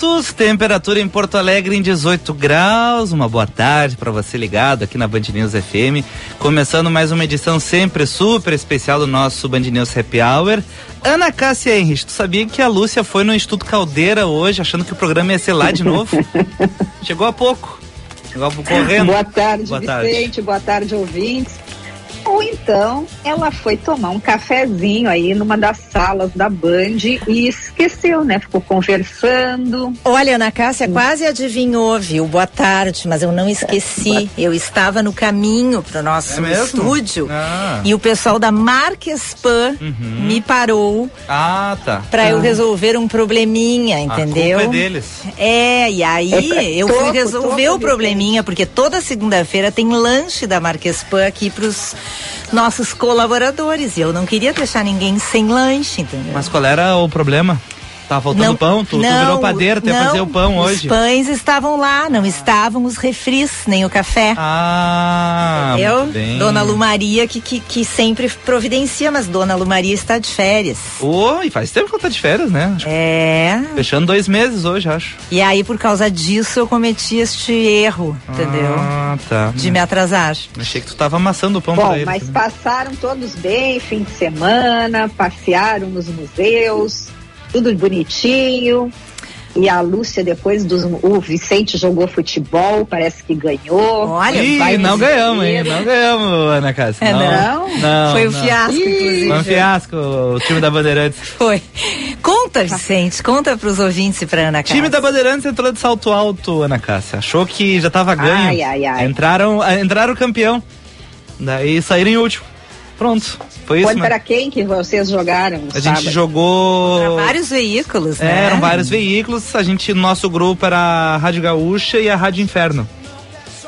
Minutos, temperatura em Porto Alegre em 18 graus. Uma boa tarde para você ligado aqui na Band News FM. Começando mais uma edição sempre super especial do nosso Band News Happy Hour. Ana Cássia Henrich, tu sabia que a Lúcia foi no Instituto Caldeira hoje, achando que o programa ia ser lá de novo? Chegou há pouco. Chegou há pouco correndo. Boa tarde, boa Vicente. Tarde. Boa tarde, ouvintes. Ou então ela foi tomar um cafezinho aí numa das salas da Band e esqueceu, né? Ficou conversando. Olha, Ana Cássia hum. quase adivinhou, viu? Boa tarde, mas eu não esqueci. Eu estava no caminho para o nosso é estúdio ah. e o pessoal da Marquespan uhum. me parou. Ah, tá. Para ah. eu resolver um probleminha, entendeu? A culpa é deles. É, e aí é, eu topo, fui resolver o probleminha, porque toda segunda-feira tem lanche da Marquespan aqui pros nossos colaboradores. E eu não queria deixar ninguém sem lanche, entendeu? Mas qual era o problema? Tava faltando não, pão? Tu, não, tu virou padeiro até fazer o pão os hoje? Os pães estavam lá, não estavam os refris, nem o café. Ah, Entendeu? Dona Lu Maria que, que, que, sempre providencia, mas Dona Lu Maria está de férias. Oh, e faz tempo que ela está de férias, né? É. Fechando dois meses hoje, acho. E aí, por causa disso, eu cometi este erro, entendeu? Ah, tá. De me atrasar. Achei que tu estava amassando o pão Bom, pra ele. mas passaram todos bem, fim de semana, passearam nos museus tudo bonitinho. E a Lúcia, depois dos. O Vicente jogou futebol, parece que ganhou. Olha, Ih, não ganhamos, hein? Não ganhamos, Ana Cássia. É, não? não? Foi um não. fiasco, Ih, inclusive. Foi um fiasco, o time da Bandeirantes. Foi. Conta, Vicente, conta pros ouvintes e pra Ana Cássia. O time da Bandeirantes entrou de salto alto, Ana Cássia. Achou que já tava ganho. Ai, ai, ai. Entraram, entraram campeão. Daí saíram em último. Pronto. Foi Foi isso. para quem que vocês jogaram? A sábado? gente jogou. Pra vários veículos, é, né? Eram vários veículos. A gente, nosso grupo era a Rádio Gaúcha e a Rádio Inferno.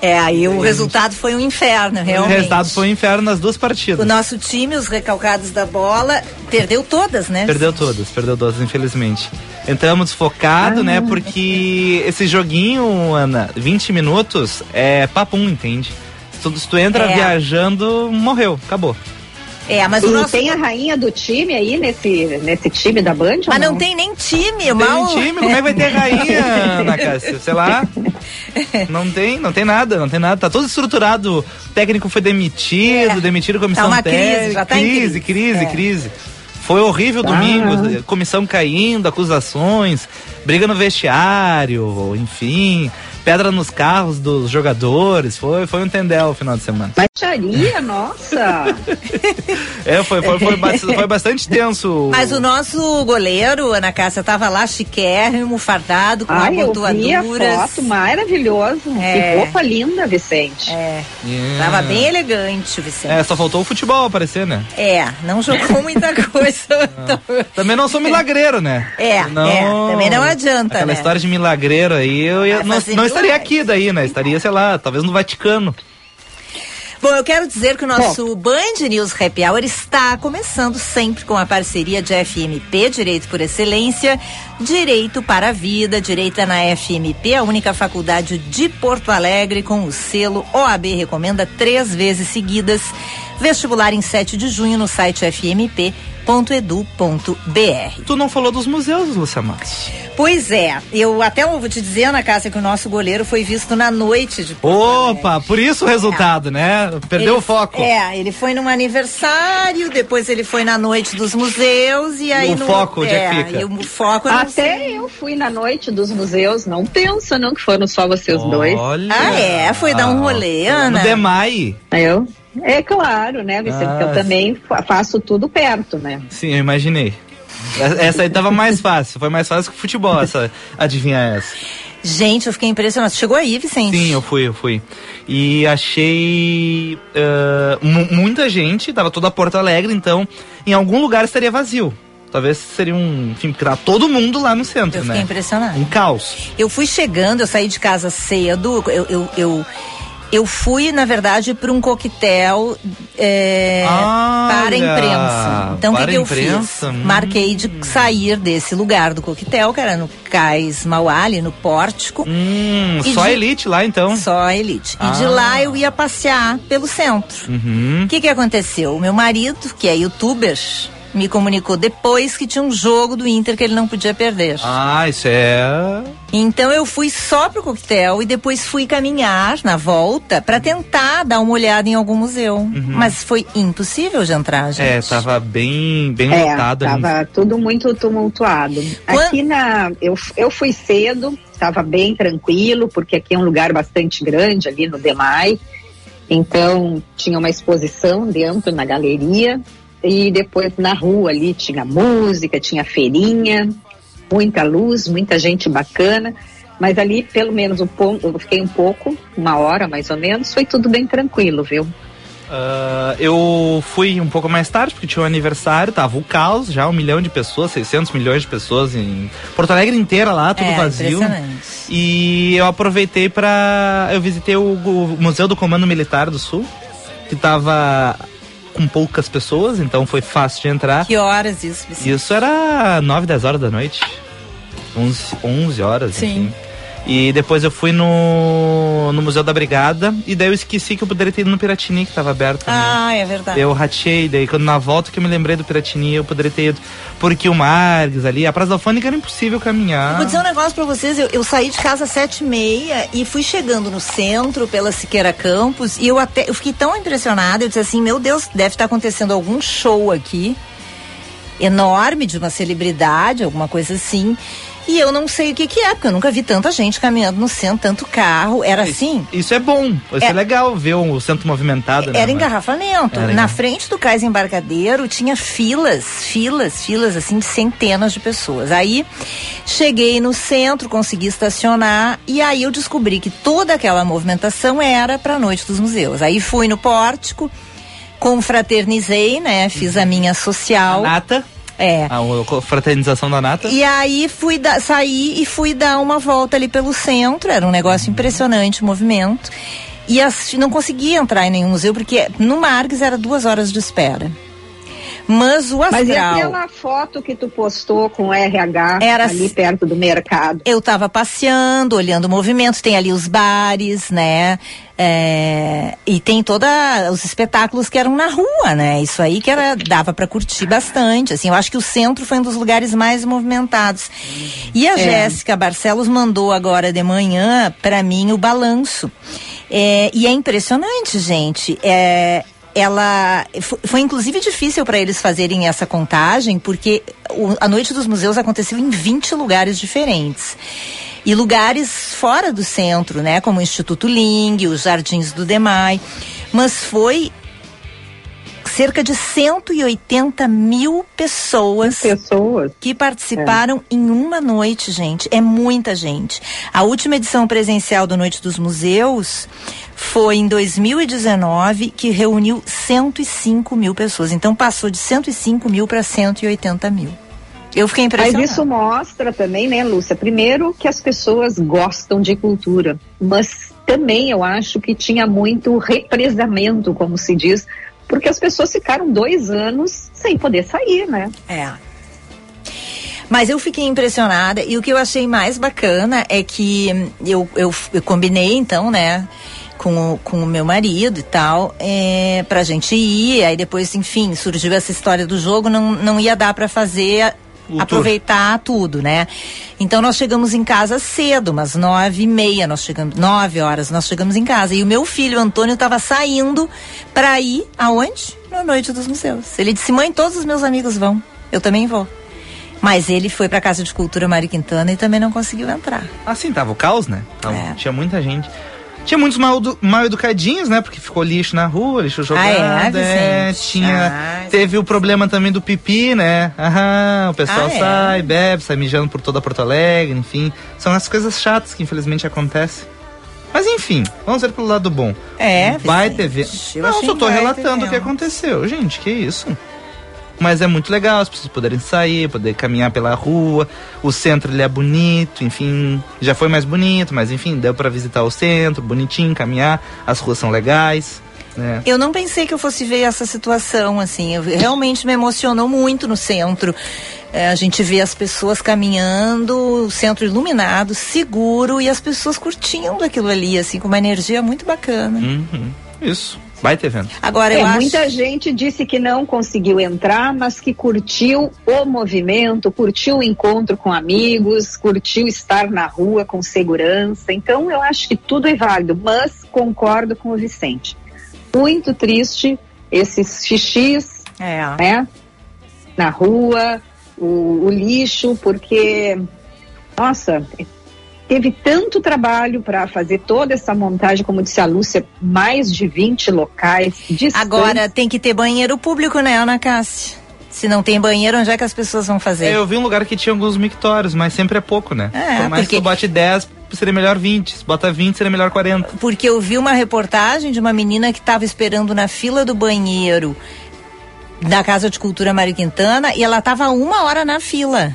É, aí o resultado foi um inferno, realmente. O resultado foi um inferno nas duas partidas. O nosso time, os recalcados da bola, perdeu todas, né? Perdeu todas, perdeu todas, infelizmente. Entramos focado, ah. né? Porque esse joguinho, Ana, 20 minutos, é papum, entende? Se tu, se tu entra é. viajando, morreu, acabou. É, mas e nosso... tem a rainha do time aí nesse, nesse time da Band? Mas não? não? tem nem time, não mal. Tem time, como é que vai ter rainha, Ana Cássia? Sei lá. Não tem, não tem nada, não tem nada. Tá todo estruturado. O técnico foi demitido, é. demitido a comissão tá uma técnica. Crise, já tá crise, crise, crise, é. crise. Foi horrível domingo, comissão caindo, acusações, briga no vestiário, enfim pedra nos carros dos jogadores. Foi, foi um tendel o final de semana. Baixaria, nossa! é, foi, foi, foi, bastante, foi, bastante tenso. Mas o nosso goleiro, Ana Cássia, tava lá chiquérrimo, fardado, com Ai, abotoaduras. foto, maravilhoso. É. Que roupa linda, Vicente. É. Yeah. Tava bem elegante Vicente. É, só faltou o futebol aparecer, né? É, não jogou muita coisa. Não. Também não sou milagreiro, né? É, não, é também não adianta, Aquela né? história de milagreiro aí, eu ia, não, não estaria aqui daí, né? Estaria, sei lá, talvez no Vaticano. Bom, eu quero dizer que o nosso Bom. Band News Happy Hour está começando sempre com a parceria de FMP, Direito por Excelência, Direito para a Vida, Direita na FMP, a única faculdade de Porto Alegre com o selo OAB recomenda três vezes seguidas. Vestibular em 7 de junho no site fmp.com www.edu.br. Tu não falou dos museus, Lúcia Matos. Pois é, eu até vou te dizer, Ana Cássia, que o nosso goleiro foi visto na noite de Porto Opa, Alegre. por isso o resultado, né? Perdeu Ele- o foco. É, ele foi num aniversário, depois ele foi na noite dos museus e aí o no, foco, onde é que fica? E o foco eu Até eu fui na noite dos museus, não pensa não que foram só vocês dois. Olha. Ah, é? Foi dar um rolê, Ana? No Demai. Eu? É claro, né, Vicente, Ah. que eu também fa- faço tudo perto, né? Sim, eu imaginei. Essa aí tava mais fácil, foi mais fácil que o futebol, essa, adivinhar essa. Gente, eu fiquei impressionada. Chegou aí, Vicente? Sim, eu fui, eu fui. E achei mu- muita gente, tava toda Porto Alegre, então em algum lugar estaria vazio. Talvez seria um, enfim, porque todo mundo lá no centro, Eu fiquei né? impressionada. Um caos. Eu fui chegando, eu saí de casa cedo, eu, eu, eu, eu fui, na verdade, para um coquetel é, para a imprensa. Então, o que, que eu imprensa, fiz? hum. Marquei de sair desse lugar do coquetel, que era no Cais Mauá, ali no Pórtico. Hum, só de- elite lá então. Só a elite. E de Ah. lá eu ia passear pelo centro. Uhum. O que que aconteceu? O meu marido, que é youtuber, me comunicou depois que tinha um jogo do Inter que ele não podia perder. Ah, isso é. Então eu fui só pro coquetel e depois fui caminhar na volta pra tentar dar uma olhada em algum museu. Mas foi impossível de entrar, gente. Uhum. É, tava bem, bem É, lotado ali. tava tudo muito tumultuado. Quan- Aqui na. Eu, eu fui cedo, estava bem tranquilo, porque aqui é um lugar bastante grande, ali no Demai. Então, tinha uma exposição dentro na galeria. E depois na rua ali tinha música, tinha feirinha, muita luz, muita gente bacana. Mas ali, pelo menos, o ponto, eu fiquei um pouco, uma hora mais ou menos, foi tudo bem tranquilo, viu? Ah, eu fui um pouco mais tarde, porque tinha um aniversário, tava o caos, já um milhão de pessoas, 600 milhões de pessoas em Porto Alegre inteira lá, tudo É, vazio. E eu aproveitei pra. Eu visitei o, o Museu do Comando Militar do Sul, que tava com poucas pessoas, então foi fácil de entrar. Que horas isso, Vicente? Isso era 9, 10 horas da noite. 11, 11 horas, Sim. enfim. E depois eu fui no, no Museu da Brigada e daí eu esqueci que eu poderia ter ido no Piratini, que tava aberto também. Ah, é verdade. Eu ratei, daí quando na volta que eu me lembrei do Piratini, eu poderia ter ido. Porque o Marques ali, a Praça da Alfândega era impossível caminhar. Vou dizer um negócio pra vocês, eu, eu saí de casa às sete e meia e fui chegando no centro, pela Siqueira Campos, e eu até, eu fiquei tão impressionada, eu disse assim, meu Deus, deve estar acontecendo algum show aqui, enorme, de uma celebridade, alguma coisa assim, e eu não sei o que que é, porque eu nunca vi tanta gente caminhando no centro, tanto carro, era assim... Isso é bom, isso é, É- legal ver o centro movimentado, né? Era mas- engarrafamento. Era Na frente do cais embarcadeiro tinha filas, filas, filas assim de centenas de pessoas. Aí cheguei no centro, consegui estacionar e aí eu descobri que toda aquela movimentação era para a noite dos museus. Aí fui no pórtico, confraternizei, né? Fiz a minha A social. Nata, É. a, fraternização da Nata. E aí fui da, saí e fui dar uma volta ali pelo centro, era um negócio impressionante o movimento. E as- não conseguia entrar em nenhum museu, porque no Marques era duas horas de espera. Mas o Mas e astral. aquela foto que tu postou com o RH Era ali perto do mercado? Eu tava passeando, olhando o movimento, tem ali os bares, né? É, e tem todos os espetáculos que eram na rua, né? Isso aí que era, dava para curtir bastante. Assim, eu acho que o centro foi um dos lugares mais movimentados. E a Jéssica Barcelos mandou agora de manhã para mim o balanço. É, e é impressionante, gente. É, ela fo- foi inclusive difícil para eles fazerem essa contagem porque a noite dos museus aconteceu em 20 lugares diferentes. E lugares fora do centro, né, como o Instituto Ling, os Jardins do Demai, mas foi cerca de 180 mil pessoas Pessoas. que participaram em uma noite, gente. É muita gente. A última edição presencial do Noite dos Museus foi em 2019, que reuniu 105 mil pessoas. Então passou de 105 mil para 180 mil. Eu fiquei Mas impressionada. isso mostra também, né, Lúcia? Primeiro que as pessoas gostam de cultura, mas também eu acho que tinha muito represamento, como se diz, porque as pessoas ficaram dois anos sem poder sair, né? É. Mas eu fiquei impressionada e o que eu achei mais bacana é que eu, eu, eu combinei então, né? com o, com o meu marido e tal, é, pra gente ir. Aí depois, enfim, surgiu essa história do jogo, não, não ia dar para fazer Aproveitar tudo, né? Então nós chegamos em casa cedo, umas nove e meia, nós chegamos, nove horas nós chegamos em casa. E o meu filho, Antônio, estava saindo para ir aonde? Na Noite dos Museus. Ele disse, mãe, todos os meus amigos vão, eu também vou. Mas ele foi para a Casa de Cultura Mário Quintana e também não conseguiu entrar. Assim, tava o caos, né? Tava- É. Tinha muita gente. Tinha muitos mal, mal educadinhos, né? Porque ficou lixo na rua, lixo jogado. é, é, Vicente? tinha. Ah, teve o problema também do pipi, né? Aham, o pessoal Ah, é? sai, bebe, sai mijando por toda Porto Alegre, enfim. São as coisas chatas que infelizmente acontecem. Mas enfim, vamos ver pelo lado bom. É, Vai ter Não, só tô relatando o que aconteceu. Gente, que isso. Mas é muito legal as pessoas poderem sair, poder caminhar pela rua. O centro ele é bonito, enfim, já foi mais bonito, mas enfim, deu pra visitar o centro, bonitinho, caminhar. As ruas são legais, né? Eu não pensei que eu fosse ver essa situação, assim. Eu, realmente me emocionou muito no centro. É, a gente vê as pessoas caminhando, o centro iluminado, seguro e as pessoas curtindo aquilo ali, assim, com uma energia muito bacana. Uhum. Isso. Vai ter evento. Agora, É, eu acho. muita gente disse que não conseguiu entrar, mas que curtiu o movimento, curtiu o encontro com amigos, curtiu estar na rua com segurança. Então, eu acho que tudo é válido, mas concordo com o Vicente. Muito triste esses xixis, É. né? Na rua, o, o lixo, porque, nossa, teve tanto trabalho para fazer toda essa montagem, como disse a Lúcia, mais de 20 locais. distantes. Agora tem que ter banheiro público, né, Ana Cássia? Se não tem banheiro, onde é que as pessoas vão fazer? É, eu vi um lugar que tinha alguns mictórios, mas sempre é pouco, né? É, Por mais porque- que tu bote 10, seria melhor 20. Se bota 20, seria melhor 40. Porque eu vi uma reportagem de uma menina que estava esperando na fila do banheiro da Casa de Cultura Mário Quintana e ela estava uma hora na fila.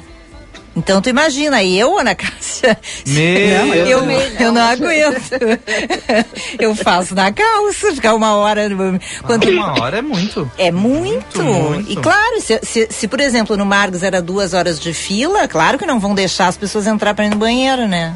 Então tu imagina, eu, Ana Cássia, Não, eu eu, também eu não não. aguento. eu faço na calça, ficar uma hora. Quando, Uma hora é muito. é muito. Muito, muito. E claro, se, se, se, por exemplo no Margos era duas horas de fila, claro que não vão deixar as pessoas entrar para ir no banheiro, né?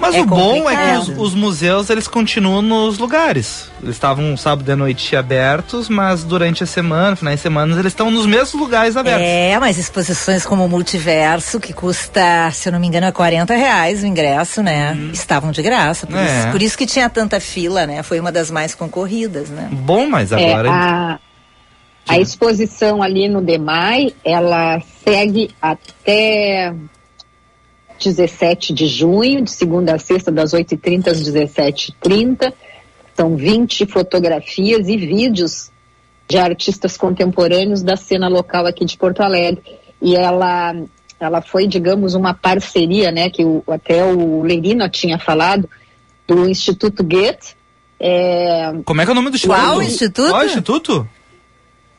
Mas É o bom é que os, complicado. os museus eles continuam nos lugares. Eles estavam sábado de noite abertos, mas durante a semana, finais de semana, eles estão nos mesmos lugares abertos. É, mas exposições como o Multiverso, que custa, se eu não me engano, é 40 reais o ingresso, né? Estavam de graça. Por, É. isso, por isso que tinha tanta fila, né? Foi uma das mais concorridas, né? Bom, mas É, agora. a, a exposição ali no DEMAI, ela segue até 17 de junho, de segunda a sexta, das 8h30 às 17h30. São 20 fotografias e vídeos de artistas contemporâneos da cena local aqui de Porto Alegre. E ela, ela foi, digamos, uma parceria, né, que o, até o Lerino tinha falado, do Instituto Goethe, é, Como é que é o nome do instituto? Qual instituto? Qual instituto?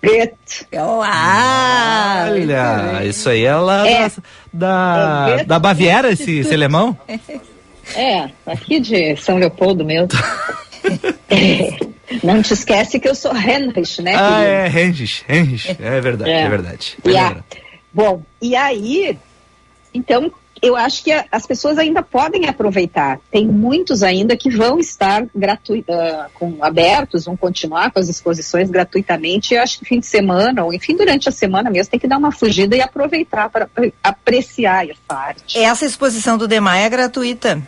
Goethe. Ah! Olha, isso aí é lá É. da, da, É, da Baviera, esse, esse alemão? É, aqui de São Leopoldo mesmo. É, não te esquece que eu sou Heinrich, né? Ah, é, Hengis, Hengis. É verdade, é, É. verdade. E a- Lembra. bom, e aí, então, eu acho que as pessoas ainda podem aproveitar. Tem muitos ainda que vão estar gratu ah, com, abertos, vão continuar com as exposições gratuitamente. E eu acho que fim de semana, ou enfim, durante a semana mesmo, tem que dar uma fugida e aproveitar para apreciar essa arte. Essa exposição do Demai é gratuita.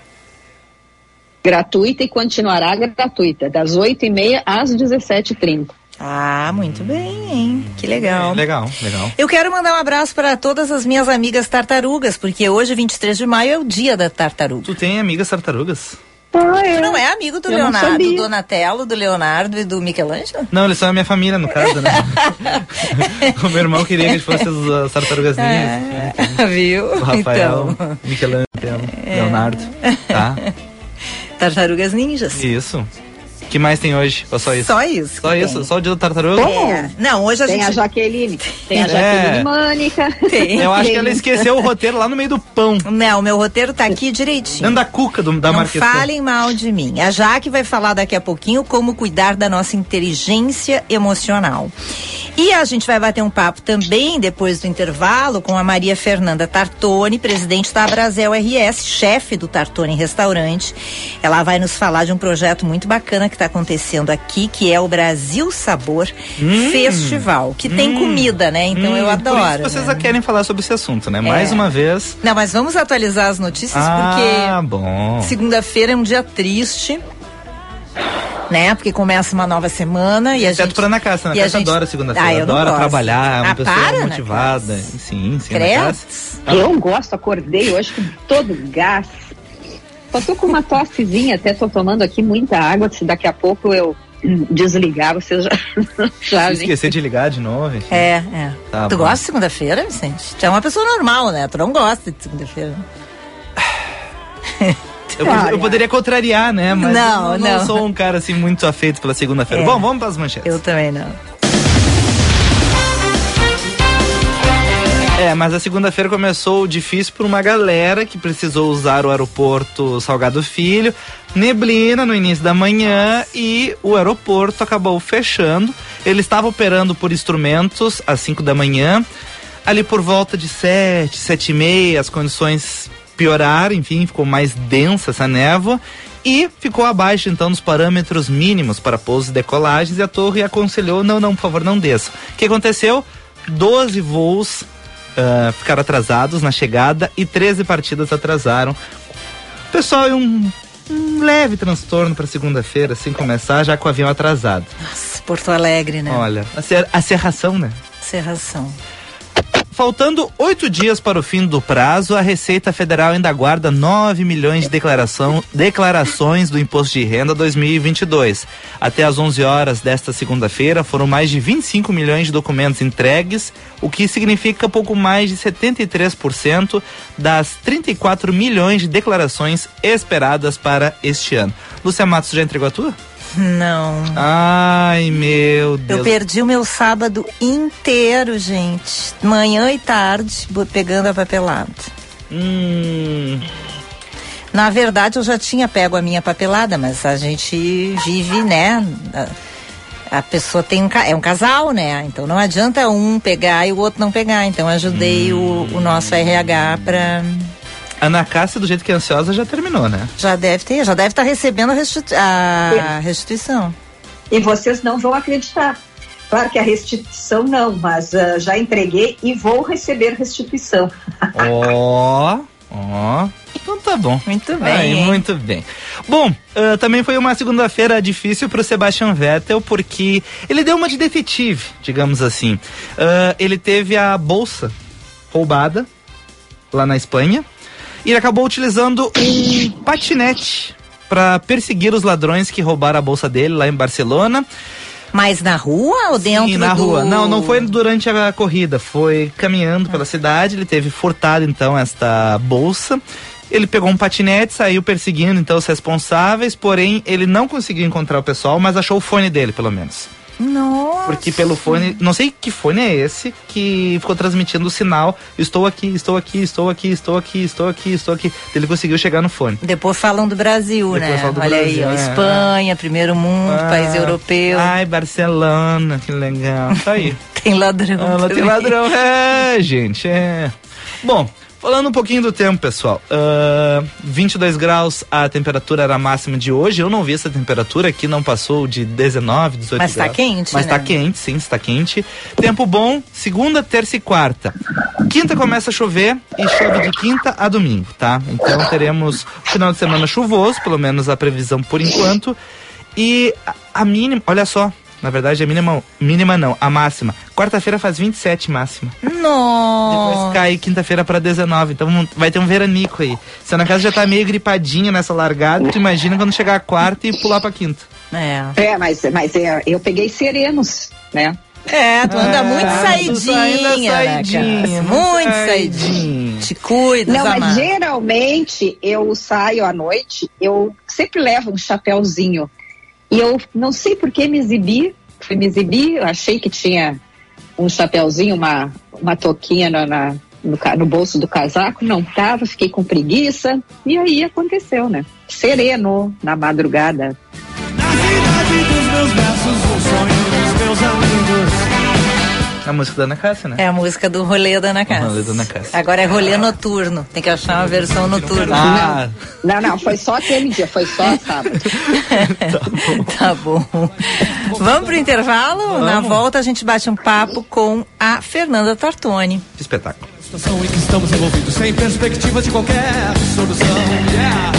Gratuita e continuará gratuita, das 8h30 às 17h30. Ah, muito bem, hein? Que legal. É, legal, legal. Eu quero mandar um abraço para todas as minhas amigas tartarugas, porque hoje, 23 de maio, é o dia da tartaruga. Tu tem amigas tartarugas? Ah, Tu não é amigo do Eu Leonardo, do Donatello, do Leonardo e do Michelangelo? Não, eles são a minha família, no caso, né? o meu irmão queria que a gente fosse as, as tartarugas ninjas. Ah, viu? O Rafael, Então, Michelangelo, Leonardo. Tá? tartarugas ninjas. Isso. O que mais tem hoje? Ou só isso? Só isso. Só que isso? tem. Só o dia do tartaruga? É. Não, hoje a Tem a gente Jaqueline, tem a É. Jaqueline Mânica. tem. Eu acho que Tem. ela esqueceu o roteiro lá no meio do pão. Não, o meu roteiro tá aqui direitinho. Dentro da cuca do, da Não marquesa. falem mal de mim. A Jaque vai falar daqui a pouquinho como cuidar da nossa inteligência emocional. E a gente vai bater um papo também depois do intervalo com a Maria Fernanda Tartoni, presidente da Brasel RS, chefe do Tartoni Restaurante. Ela vai nos falar de um projeto muito bacana que está acontecendo aqui, que é o Brasil Sabor hum, Festival, que hum, tem comida, né? Então hum, eu adoro. Por isso vocês né? querem falar sobre esse assunto, né? É. Mais uma vez. Não, mas vamos atualizar as notícias ah, porque segunda-feira é um dia triste né? Porque começa uma nova semana e a Exceto gente... pra Ana Cássia, Ana Cássia gente... adora segunda-feira, ah, adora gosto. trabalhar, é uma ah, pessoa para, motivada. Sim, sim, Ana Eu gosto, acordei hoje com todo gás. Só tô com uma tossezinha, até tô tomando aqui muita água, se daqui a pouco eu desligar, você já, já esquecer de ligar de novo. Enfim. É, é. Tá tu bom. gosta de segunda-feira, Vicente? Tu é uma pessoa normal, né? Tu não gosta de segunda-feira. Eu, eu, poderia contrariar, né? Mas não, eu não, não, sou um cara assim muito afeito pela segunda-feira. É. Bom, vamos para as manchetes. Eu também não. É, mas a segunda-feira começou difícil por uma galera que precisou usar o aeroporto Salgado Filho. Neblina no início da manhã e o aeroporto acabou fechando. Ele estava operando por instrumentos às 5 da manhã. Ali por volta de 7, 7 e meia, as condições piorar, enfim, ficou mais densa essa névoa e ficou abaixo então dos parâmetros mínimos para pousos e decolagens e a torre aconselhou, não, não, por favor, não desça. O que aconteceu? 12 voos uh, ficaram atrasados na chegada e 13 partidas atrasaram. Pessoal, um, um leve transtorno para segunda-feira, assim começar, já com o avião atrasado. Nossa, Porto Alegre, né? Olha, a serração, né? Serração. Faltando oito dias para o fim do prazo, a Receita Federal ainda guarda 9 milhões de declaração, declarações do Imposto de Renda 2022. Até às 11 horas desta segunda-feira, foram mais de 25 milhões de documentos entregues, o que significa pouco mais de 73% das 34 milhões de declarações esperadas para este ano. Lúcia Matos já entregou a tua? Não. Ai, meu Deus. Eu perdi o meu sábado inteiro, gente. Manhã e tarde, pegando a papelada. Hum. Na verdade, eu já tinha pego a minha papelada, mas a gente vive, né? A, pessoa tem um é um casal, né? Então não adianta um pegar e o outro não pegar. Então ajudei hum. o, o nosso RH para Ana Cássia, do jeito que é ansiosa, já terminou, né? Já deve ter, já deve estar tá recebendo a, restitu a restituição. E vocês não vão acreditar. Claro que a restituição não, mas uh, já entreguei e vou receber restituição. Ó, ó. Então tá bom. Muito bem. Aí, muito bem. Bom, uh, também foi uma segunda-feira difícil para o Sebastian Vettel, porque ele deu uma de detetive, digamos assim. Uh, ele teve a bolsa roubada lá na Espanha e ele acabou utilizando um patinete para perseguir os ladrões que roubaram a bolsa dele lá em Barcelona. Mas na rua ou dentro Sim, na do... rua. Não, não foi durante a corrida, foi caminhando pela cidade, ele teve furtado então esta bolsa. Ele pegou um patinete, saiu perseguindo então os responsáveis, porém ele não conseguiu encontrar o pessoal, mas achou o fone dele pelo menos. Nossa. Porque pelo fone, não sei que fone é esse que ficou transmitindo o sinal: estou aqui, estou aqui, estou aqui, estou aqui, estou aqui, estou aqui. Ele conseguiu chegar no fone. Depois falam do Brasil, Depois né? Do Olha Brasil, aí, ó, é. Espanha, primeiro mundo, ah, país europeu. Ai, Barcelona, que legal. Tá aí. tem ladrão. Ah, tem ladrão, é, gente, é. Bom, Falando um pouquinho do tempo, pessoal. Uh, 22 graus a temperatura era a máxima de hoje. Eu não vi essa temperatura aqui, não passou de 19, 18 Mas tá graus. Mas tá quente, Mas né? tá quente, sim, está quente. Tempo bom, segunda, terça e quarta. Quinta começa a chover e chove de quinta a domingo, tá? Então teremos final de semana chuvoso, pelo menos a previsão por enquanto. E a, a mínima, olha só, na verdade, a mínima, mínima não, a máxima. Quarta-feira faz 27 máxima. Nossa. Depois cai quinta-feira para 19. Então vai ter um veranico aí. Se na casa já tá meio gripadinha nessa largada, tu imagina quando chegar a quarta e pular pra quinta. É. É, mas, mas é, eu peguei serenos, né? É, tu anda é, muito saidinha, saidinha né, muito saidinha. Te cuida, Não, mas geralmente eu saio à noite, eu sempre levo um chapéuzinho e eu não sei por que me exibi, fui me exibir, eu achei que tinha um chapéuzinho, uma, uma toquinha na, na no, no, bolso do casaco, não tava, fiquei com preguiça, e aí aconteceu, né? Sereno na madrugada. Na cidade dos meus braços, o sonho dos meus amigos. A música da Ana Cássia, né? É a música do rolê da Ana Cássia. rolê da Ana Cássia. Agora é rolê noturno. Tem que achar uma versão noturna. Ah, Não, não, foi só aquele dia, foi só sábado. tá bom. Vamos pro intervalo? Na volta a gente bate um papo com a Fernanda Tartoni. que espetáculo. situação em que estamos envolvidos, sem perspectiva de qualquer solução. Yeah.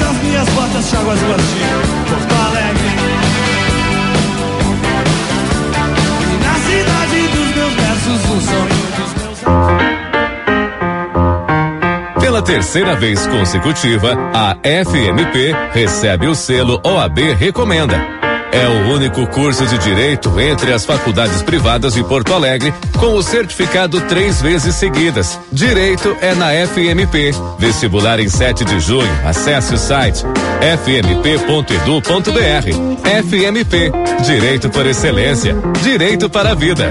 Das minhas botas, chago as ruas versos, o sonho dos meus Pela terceira vez consecutiva, a FMP recebe o selo OAB Recomenda. É o único curso de direito entre as faculdades privadas de Porto Alegre com o certificado três vezes seguidas. Direito é na FMP. Vestibular em 7 de junho. Acesse o site fmp.edu.br. FMP. Direito por excelência. Direito para a vida.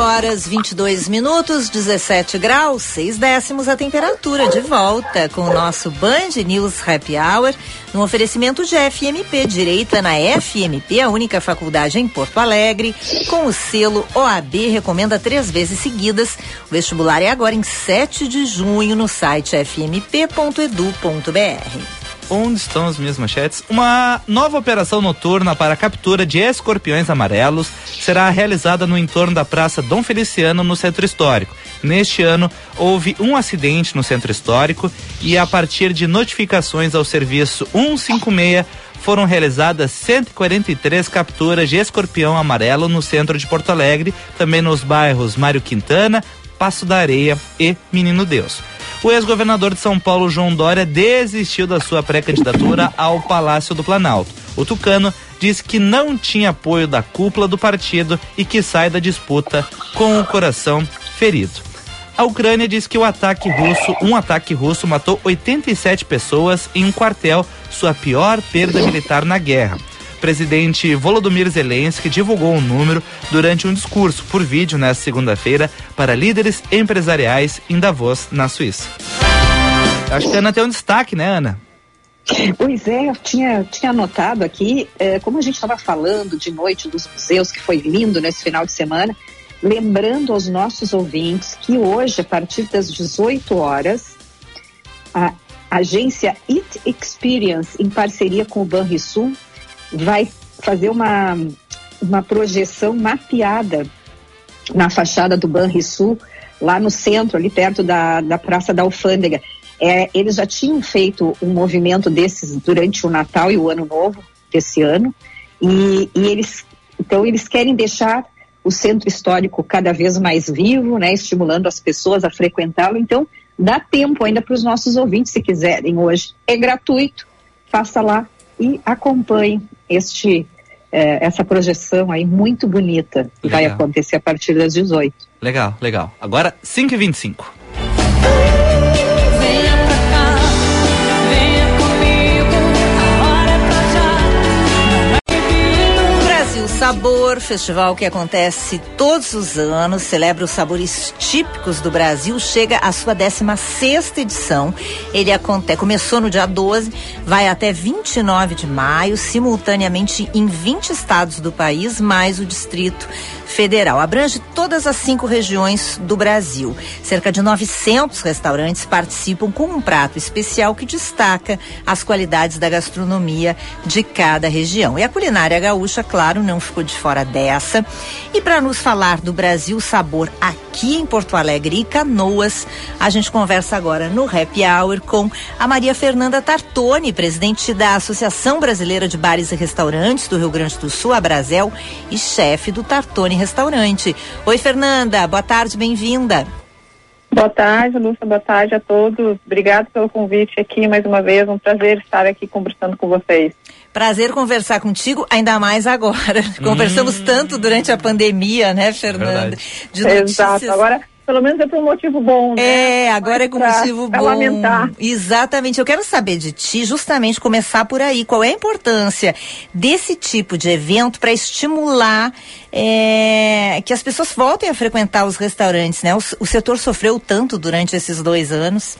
Horas 22 minutos, 17 graus, 6 décimos a temperatura. De volta com o nosso Band News Happy Hour, no oferecimento de FMP Direita na FMP, a única faculdade em Porto Alegre, com o selo OAB recomenda três vezes seguidas. O vestibular é agora em 7 de junho no site fmp.edu.br. Onde estão as minhas manchetes? Uma nova operação noturna para a captura de escorpiões amarelos será realizada no entorno da Praça Dom Feliciano, no Centro Histórico. Neste ano, houve um acidente no Centro Histórico e, a partir de notificações ao serviço 156, foram realizadas 143 capturas de escorpião amarelo no centro de Porto Alegre, também nos bairros Mário Quintana, Passo da Areia e Menino Deus. O ex-governador de São Paulo, João Dória, desistiu da sua pré-candidatura ao Palácio do Planalto. O tucano disse que não tinha apoio da cúpula do partido e que sai da disputa com o coração ferido. A Ucrânia diz que o ataque russo, um ataque russo matou 87 pessoas em um quartel, sua pior perda militar na guerra. Presidente Volodymyr Zelensky divulgou o um número durante um discurso por vídeo nesta segunda-feira para líderes empresariais em Davos, na Suíça. Acho que a Ana tem um destaque, né, Ana? Pois é, eu tinha, tinha anotado aqui, é, como a gente estava falando de noite dos museus, que foi lindo nesse final de semana, lembrando aos nossos ouvintes que hoje, a partir das 18 horas, a agência It Experience, em parceria com o Banrisul, vai fazer uma, uma projeção mapeada na fachada do Banrisul, lá no centro, ali perto da, da Praça da Alfândega. É, eles já tinham feito um movimento desses durante o Natal e o Ano Novo desse ano, e, e eles, então eles querem deixar o centro histórico cada vez mais vivo, né, estimulando as pessoas a frequentá-lo. Então, dá tempo ainda para os nossos ouvintes, se quiserem hoje. É gratuito, faça lá e acompanhe este eh, essa projeção aí muito bonita que vai acontecer a partir das 18. Legal, legal. Agora 5 Sabor, festival que acontece todos os anos, celebra os sabores típicos do Brasil, chega à sua 16 edição. Ele acontece, começou no dia 12, vai até 29 de maio, simultaneamente em 20 estados do país, mais o Distrito Federal. Abrange todas as cinco regiões do Brasil. Cerca de 900 restaurantes participam com um prato especial que destaca as qualidades da gastronomia de cada região. E a culinária gaúcha, claro, não ficou de fora dessa. E para nos falar do Brasil Sabor aqui em Porto Alegre e Canoas, a gente conversa agora no Happy Hour com a Maria Fernanda Tartoni, presidente da Associação Brasileira de Bares e Restaurantes do Rio Grande do Sul, a Brasel, e chefe do Tartoni Restaurante. Oi, Fernanda, boa tarde, bem-vinda. Boa tarde, Lúcia, boa tarde a todos. Obrigado pelo convite aqui mais uma vez. Um prazer estar aqui conversando com vocês. Prazer conversar contigo, ainda mais agora. Hum. Conversamos tanto durante a pandemia, né, Fernanda? É De notícias... Exato. Agora pelo menos é por um motivo bom, né? É, agora Mas é com motivo bom. lamentar. Exatamente. Eu quero saber de ti, justamente começar por aí. Qual é a importância desse tipo de evento para estimular é, que as pessoas voltem a frequentar os restaurantes, né? O, o setor sofreu tanto durante esses dois anos.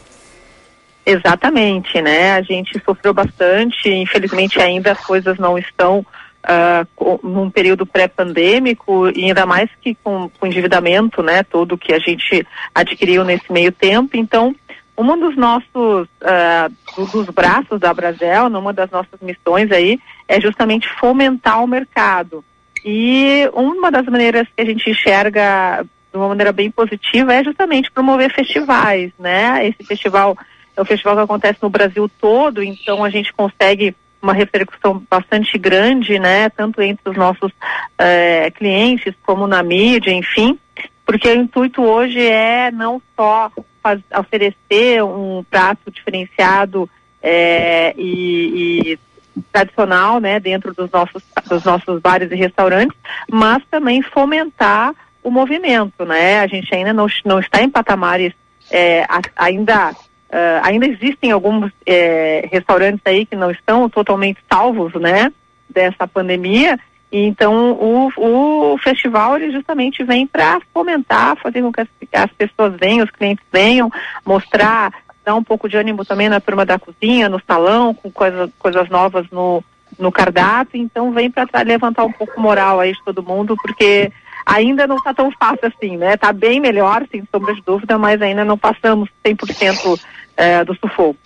Exatamente, né? A gente sofreu bastante, infelizmente ainda as coisas não estão uh, num período pré-pandêmico e ainda mais que com, o endividamento, né, todo que a gente adquiriu nesse meio tempo. Então, um dos nossos uh, dos braços da Brasel, numa das nossas missões aí, é justamente fomentar o mercado. E uma das maneiras que a gente enxerga de uma maneira bem positiva é justamente promover festivais, né? Esse festival é um festival que acontece no Brasil todo, então a gente consegue uma repercussão bastante grande, né, tanto entre os nossos é, clientes como na mídia, enfim, porque o intuito hoje é não só faz, oferecer um prato diferenciado é, e, e, tradicional, né, dentro dos nossos dos nossos bares e restaurantes, mas também fomentar o movimento, né? A gente ainda não, não está em patamares é, ainda Uh, ainda existem alguns é, restaurantes aí que não estão totalmente salvos, né, dessa pandemia. E então o, o festival ele justamente vem para fomentar, fazer com que as, as, pessoas venham, os clientes venham, mostrar, dar um pouco de ânimo também na turma da cozinha, no salão, com coisa, coisas novas no, no cardápio. Então vem para levantar um pouco moral aí de todo mundo, porque ainda não está tão fácil assim, né? Está bem melhor, sem sombra de dúvida, mas ainda não passamos 100% é, do sufoco.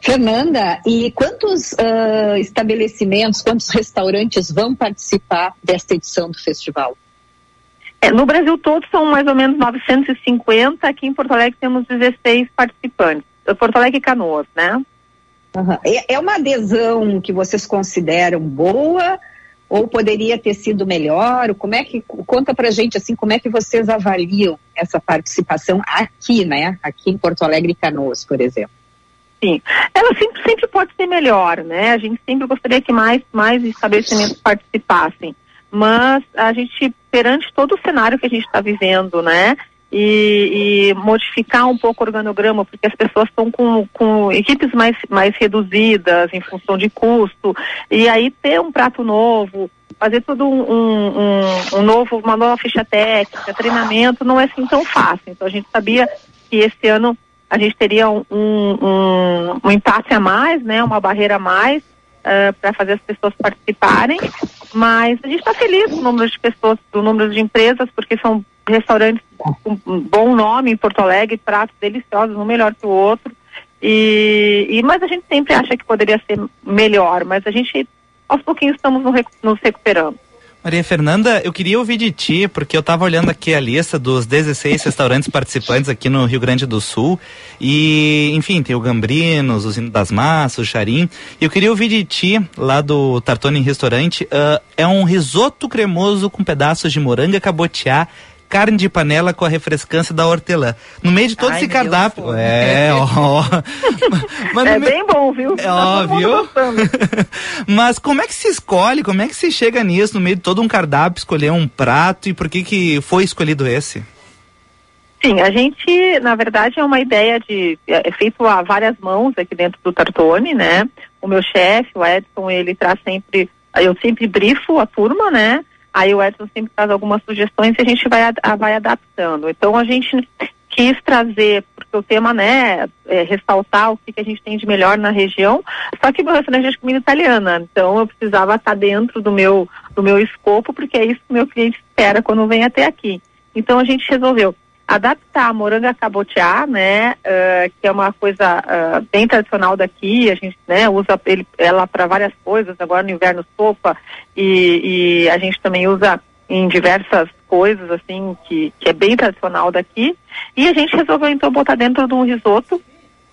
Fernanda, e quantos uh, estabelecimentos, quantos restaurantes vão participar desta edição do festival? É, no Brasil todo são mais ou menos 950, aqui em Porto Alegre temos 16 participantes. Porto Alegre e Canoas, né? Uhum. É uma adesão que vocês consideram boa ou poderia ter sido melhor? Como é que conta pra gente assim, como é que vocês avaliam essa participação aqui, né? Aqui em Porto Alegre e Canoas, por exemplo. Sim, ela sempre, sempre pode ser melhor, né? A gente sempre gostaria que mais, mais estabelecimentos participassem. Mas a gente, perante todo o cenário que a gente está vivendo, né? E, e, modificar um pouco o organograma, porque as pessoas estão com, com equipes mais, mais reduzidas em função de custo, e aí ter um prato novo, fazer todo um, um, um, novo, uma nova ficha técnica, treinamento, não é assim tão fácil. Então a gente sabia que esse ano a gente teria um, um, um impasse a mais, né, uma barreira a mais, uh, para fazer as pessoas participarem, mas a gente está feliz com o número de pessoas, do número de empresas, porque são restaurantes com um bom nome em Porto Alegre, pratos deliciosos, um melhor que o outro. E, e, mas a gente sempre acha que poderia ser melhor, mas a gente aos pouquinhos estamos nos recuperando. Maria Fernanda, eu queria ouvir de ti, porque eu estava olhando aqui a lista dos 16 restaurantes participantes aqui no Rio Grande do Sul. E, enfim, tem o Gambrinos, o Zino das Massas, o Charim. E eu queria ouvir de ti, lá do Tartone Restaurante, uh, é um risoto cremoso com pedaços de moranga cabotiá carne de panela com a refrescância da hortelã. No meio de todo Ai, esse cardápio. É, ó. Mas é bem bom, viu? É, ó, viu? Mas como é que se escolhe? Como é que se chega nisso, no meio de todo um cardápio, escolher um prato e por que que foi escolhido esse? Sim, a gente, na verdade, é uma ideia de. É, é feito a várias mãos aqui dentro do Tartone, né? O meu chefe, o Edson, ele traz sempre eu sempre brifo a turma, né? Aí o Edson sempre traz algumas sugestões e a gente vai, vai adaptando. Então a gente quis trazer, porque o tema, né, é ressaltar o que, que a gente tem de melhor na região, só que meu restaurante é de comida italiana, então eu precisava estar dentro do meu, do meu escopo, porque é isso que o meu cliente espera quando vem até aqui. Então a gente resolveu adaptar. A moranga cabotiá, né, uh, que é uma coisa uh, bem tradicional daqui, a gente, né, usa ele, ela para várias coisas, agora no inverno sopa e, e, a gente também usa em diversas coisas, assim, que, que é bem tradicional daqui, e a gente resolveu então botar dentro de um risoto,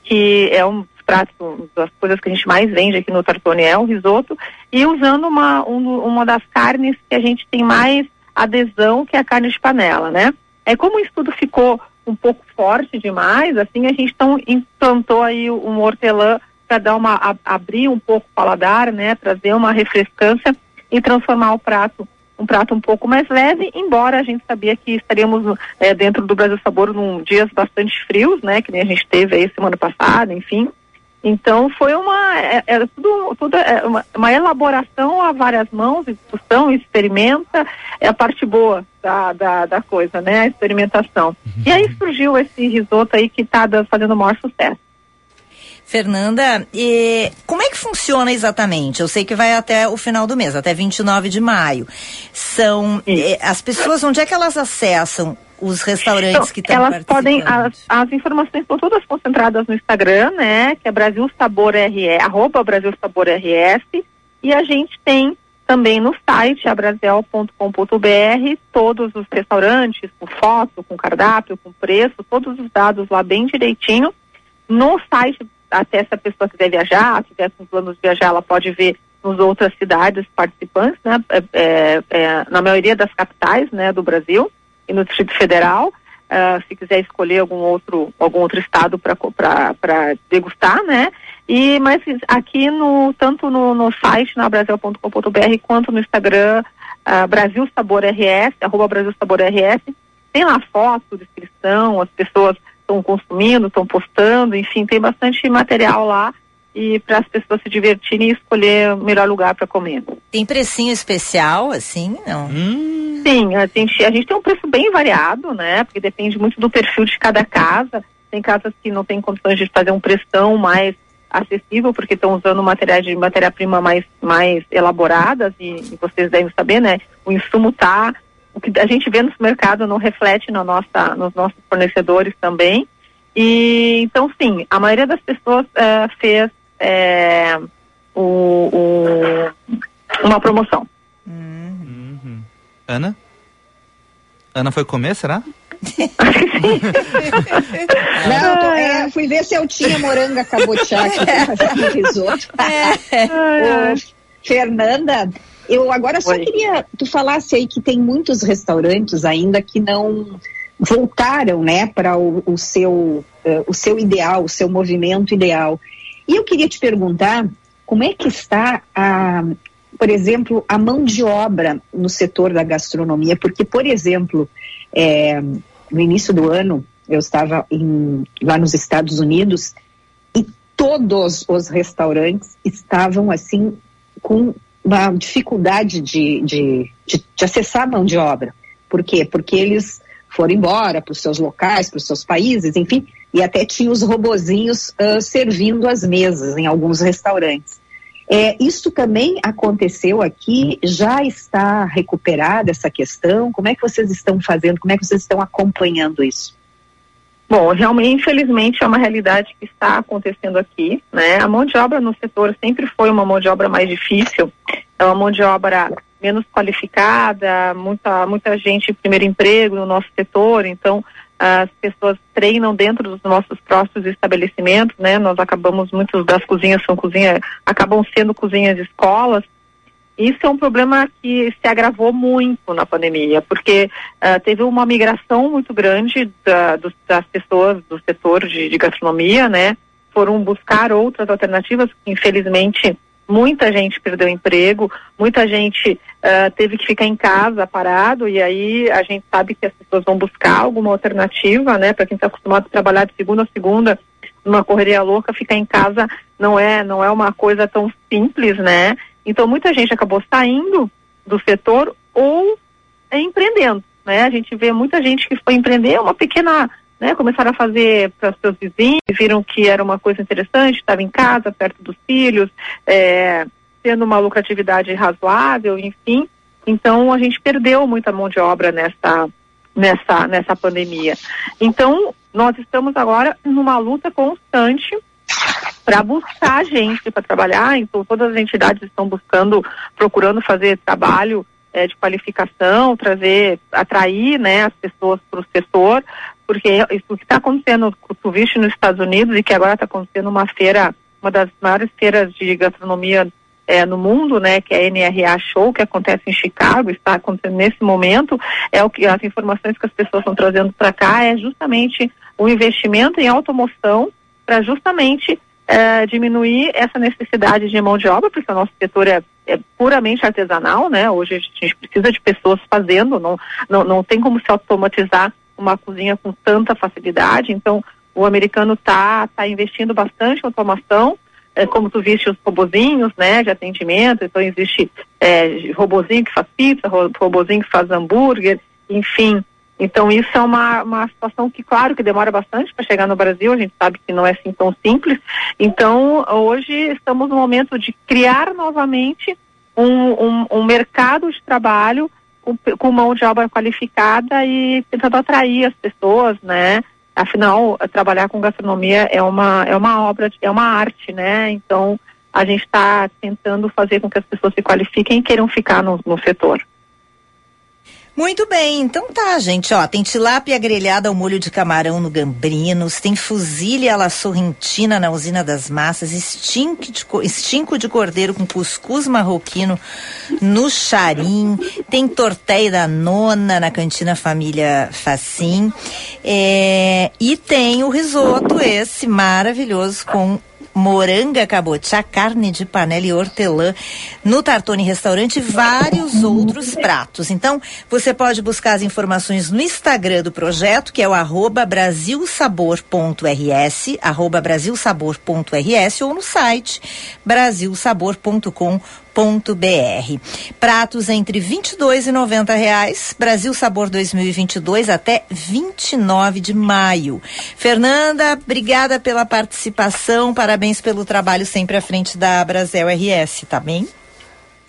que é um dos pratos, das coisas que a gente mais vende aqui no Tartone é o risoto, e usando uma, um, uma das carnes que a gente tem mais adesão, que é a carne de panela, né? É como o estudo ficou um pouco forte demais, assim, a gente então implantou aí um hortelã para dar uma a, abrir um pouco o paladar, né, trazer uma refrescância e transformar o prato um prato um pouco mais leve, embora a gente sabia que estaríamos é, dentro do Brasil Sabor num dias bastante frios, né, que nem a gente teve aí semana passada, enfim. Então foi uma, é, é tudo, tudo é uma, uma, elaboração a várias mãos, discussão, experimenta, é a parte boa da, da, da coisa, né? A experimentação. Uhum. E aí surgiu esse risoto aí que está fazendo o maior sucesso. Fernanda, e como é que funciona exatamente? Eu sei que vai até o final do mês, até 29 de maio. São eh, as pessoas, onde é que elas acessam os restaurantes então, que estão Elas podem, as, as, informações estão todas concentradas no Instagram, né? Que é Brasil Sabor RS, arroba Brasil Sabor RS. E a gente tem também no site, abrazel.com.br, todos os restaurantes, com foto, com cardápio, com preço, todos os dados lá bem direitinho. No site, até se a pessoa quiser viajar, tiver com planos de viajar, ela pode ver nas outras cidades participantes, né? É, é, é, na maioria das capitais, né, do Brasil e no Distrito Federal. Uh, se quiser escolher algum outro algum outro estado para degustar, né? E mas aqui no tanto no, no site na brasil.com.br quanto no Instagram uh, Brasil Sabor RS, arroba Brasil Sabor RS, tem lá foto, descrição, as pessoas estão consumindo, estão postando, enfim, tem bastante material lá e para as pessoas se divertirem e escolher o melhor lugar para comer. Tem precinho especial, assim, não? Hum. Sim, a gente, a gente tem um preço bem variado, né? Porque depende muito do perfil de cada casa. Tem casas que não tem condições de fazer um pressão mais acessível, porque estão usando materiais de matéria-prima mais, mais elaboradas, e, e, vocês devem saber, né? O insumo tá. O que a gente vê no mercado não reflete na nossa, nos nossos fornecedores também. E então, sim, a maioria das pessoas uh, fez é, o, o, uma promoção. Uhum. Ana? Ana foi comer, será? Não, tô, é, fui ver se eu tinha moranga cabotiá aqui pra fazer um risoto. É. Fernanda, eu agora só Oi. queria tu falasse aí que tem muitos restaurantes ainda que não voltaram, né, para o, o, seu uh, o seu ideal, o seu movimento ideal. E eu queria te perguntar como é que está a, por exemplo, a mão de obra no setor da gastronomia, porque, por exemplo, é, no início do ano eu estava em, lá nos Estados Unidos e todos os restaurantes estavam assim com uma dificuldade de, de, de, de acessar a mão de obra. Por quê? Porque eles foram embora para os seus locais, para os seus países, enfim, e até tinha os robozinhos uh, servindo as mesas em alguns restaurantes. É, isso também aconteceu aqui, já está recuperada essa questão? Como é que vocês estão fazendo? Como é que vocês estão acompanhando isso? Bom, realmente, infelizmente, é uma realidade que está acontecendo aqui, né? A mão de obra no setor sempre foi uma mão de obra mais difícil, é uma mão de obra menos qualificada, muita, muita gente primeiro emprego no nosso setor, então as pessoas treinam dentro dos nossos próprios estabelecimentos, né? Nós acabamos, muitas das cozinhas são cozinhas, acabam sendo cozinhas de escolas. Isso é um problema que se agravou muito na pandemia, porque uh, teve uma migração muito grande da, das pessoas do setor de, de gastronomia, né? Foram buscar outras alternativas, infelizmente muita gente perdeu emprego, muita gente uh, teve que ficar em casa parado e aí a gente sabe que as pessoas vão buscar alguma alternativa, né? Para quem está acostumado a trabalhar de segunda a segunda numa correria louca, ficar em casa não é não é uma coisa tão simples, né? Então muita gente acabou saindo do setor ou empreendendo, né? A gente vê muita gente que foi empreender uma pequena, né? Começaram a fazer para seus vizinhos, viram que era uma coisa interessante, estava em casa, perto dos filhos, é, tendo uma lucratividade razoável, enfim. Então a gente perdeu muita mão de obra nessa nessa nessa pandemia. Então nós estamos agora numa luta constante para buscar gente para trabalhar. Então todas as entidades estão buscando, procurando fazer trabalho é, de qualificação, trazer, atrair, né, as pessoas para o setor, porque isso que está acontecendo, tu viste nos Estados Unidos e que agora está acontecendo uma feira, uma das maiores feiras de gastronomia é, no mundo, né, que é a NRA Show, que acontece em Chicago, está acontecendo nesse momento, é o que as informações que as pessoas estão trazendo para cá é justamente o investimento em automoção para justamente é, diminuir essa necessidade de mão de obra, porque o nosso setor é, é, puramente artesanal, né? Hoje a gente precisa de pessoas fazendo, não, não, não tem como se automatizar uma cozinha com tanta facilidade, então o americano está tá investindo bastante em automação, é, como tu viste os robozinhos, né, de atendimento, então existe é, robozinho que faz pizza, robozinho que faz hambúrguer, enfim. Então isso é uma, uma situação que, claro, que demora bastante para chegar no Brasil, a gente sabe que não é assim tão simples. Então hoje estamos no momento de criar novamente um, um, um mercado de trabalho com, com mão de obra qualificada e tentando atrair as pessoas, né? Afinal, trabalhar com gastronomia é uma, é uma obra, é uma arte, né? Então, a gente está tentando fazer com que as pessoas se qualifiquem e queiram ficar no, no setor. Muito bem, então tá, gente, ó, tem tilápia grelhada ao molho de camarão no Gambrinos, tem fuzile à la sorrentina na usina das massas, estinco de, estinco de cordeiro com cuscuz marroquino no charim, tem tortéia da nona na cantina família Facim, é, e tem o risoto esse maravilhoso com moranga cabotiá, carne de panela e hortelã no Tartone Restaurante e vários outros pratos. Então, você pode buscar as informações no Instagram do projeto, que é o arroba brasilsabor.rs, arroba brasilsabor.rs ou no site brasilsabor.com br Pratos entre 22 e 90 reais. Brasil Sabor 2022 até 29 de maio. Fernanda, obrigada pela participação. Parabéns pelo trabalho sempre à frente da Brasel RS, tá bem?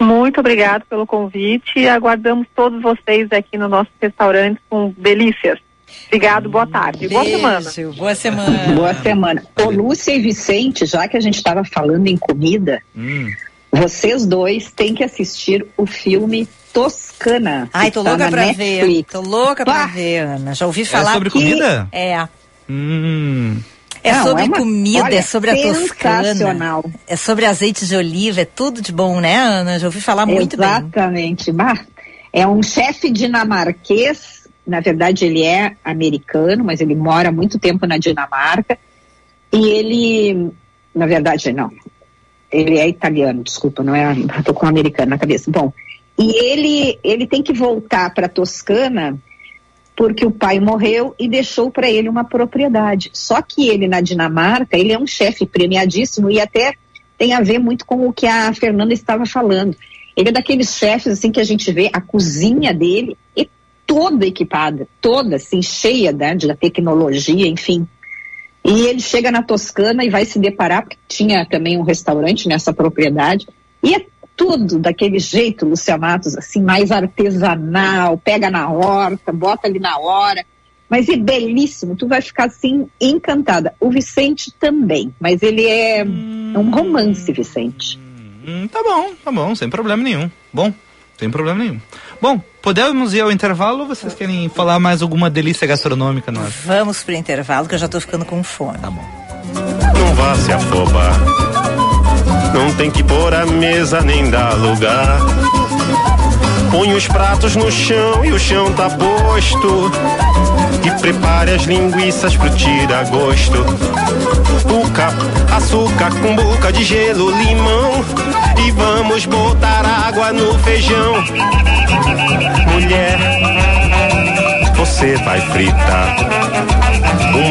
Muito obrigado pelo convite. Aguardamos todos vocês aqui no nosso restaurante com delícias. Obrigado, boa tarde. Beijo, boa semana. Boa semana. Boa semana. Ô, Lúcia e Vicente, já que a gente estava falando em comida, hum. Vocês dois têm que assistir o filme Toscana. Ai, tô louca tá pra Netflix. ver. Tô louca pra ver, Ana. Já ouvi é falar. É sobre que... comida? É. Hum. É Não, sobre é uma... comida, Olha, é sobre a Toscana. É sobre azeite de oliva, é tudo de bom, né, Ana? Já ouvi falar muito Exatamente. bem. Exatamente. É um chefe dinamarquês, na verdade ele é americano, mas ele mora muito tempo na Dinamarca. E ele, na verdade, não, ele é italiano, desculpa, não é? Estou com um americano na cabeça. Bom, e ele, ele tem que voltar para Toscana porque o pai morreu e deixou para ele uma propriedade. Só que ele na Dinamarca, ele é um chefe premiadíssimo e até tem a ver muito com o que a Fernanda estava falando. Ele é daqueles chefes assim que a gente vê a cozinha dele é toda equipada, toda assim cheia né, da tecnologia, enfim. E ele chega na Toscana e vai se deparar, porque tinha também um restaurante nessa propriedade, e é tudo daquele jeito, Lúcia Matos, assim, mais artesanal, pega na horta, bota ali na hora, mas é belíssimo, tu vai ficar assim encantada. O Vicente também, mas ele é, hum, um romance, Vicente. Hum, tá bom, tá bom, sem problema nenhum. Bom, sem problema nenhum. Bom, podemos ir ao intervalo ou vocês querem falar mais alguma delícia gastronômica nós? Vamos pro intervalo que eu já tô ficando com fome. Tá bom. Não vá se afobar. Não tem que pôr a mesa nem dar lugar. Põe os pratos no chão e o chão tá posto. E prepare as linguiças pro tira-gosto. Puca, açúcar com boca de gelo, limão. E vamos botar água no feijão. Mulher, você vai fritar. Um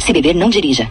Se beber, não dirija.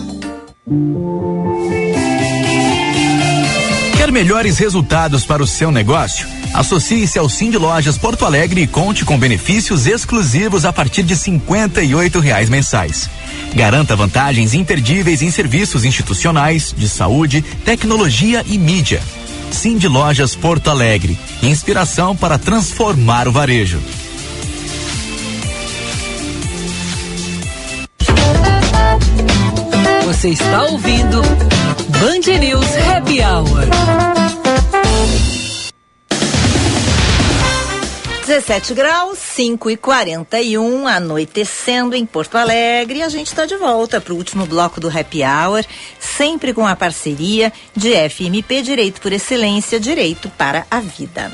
Quer melhores resultados para o seu negócio? Associe-se ao de Lojas Porto Alegre e conte com benefícios exclusivos a partir de oito reais mensais. Garanta vantagens imperdíveis em serviços institucionais, de saúde, tecnologia e mídia. De Lojas Porto Alegre. Inspiração para transformar o varejo. Você está ouvindo Band News Happy Hour. 17 graus, 5 e 41 anoitecendo em Porto Alegre. A gente está de volta para o último bloco do Happy Hour, sempre com a parceria de FMP Direito por Excelência, Direito para a Vida.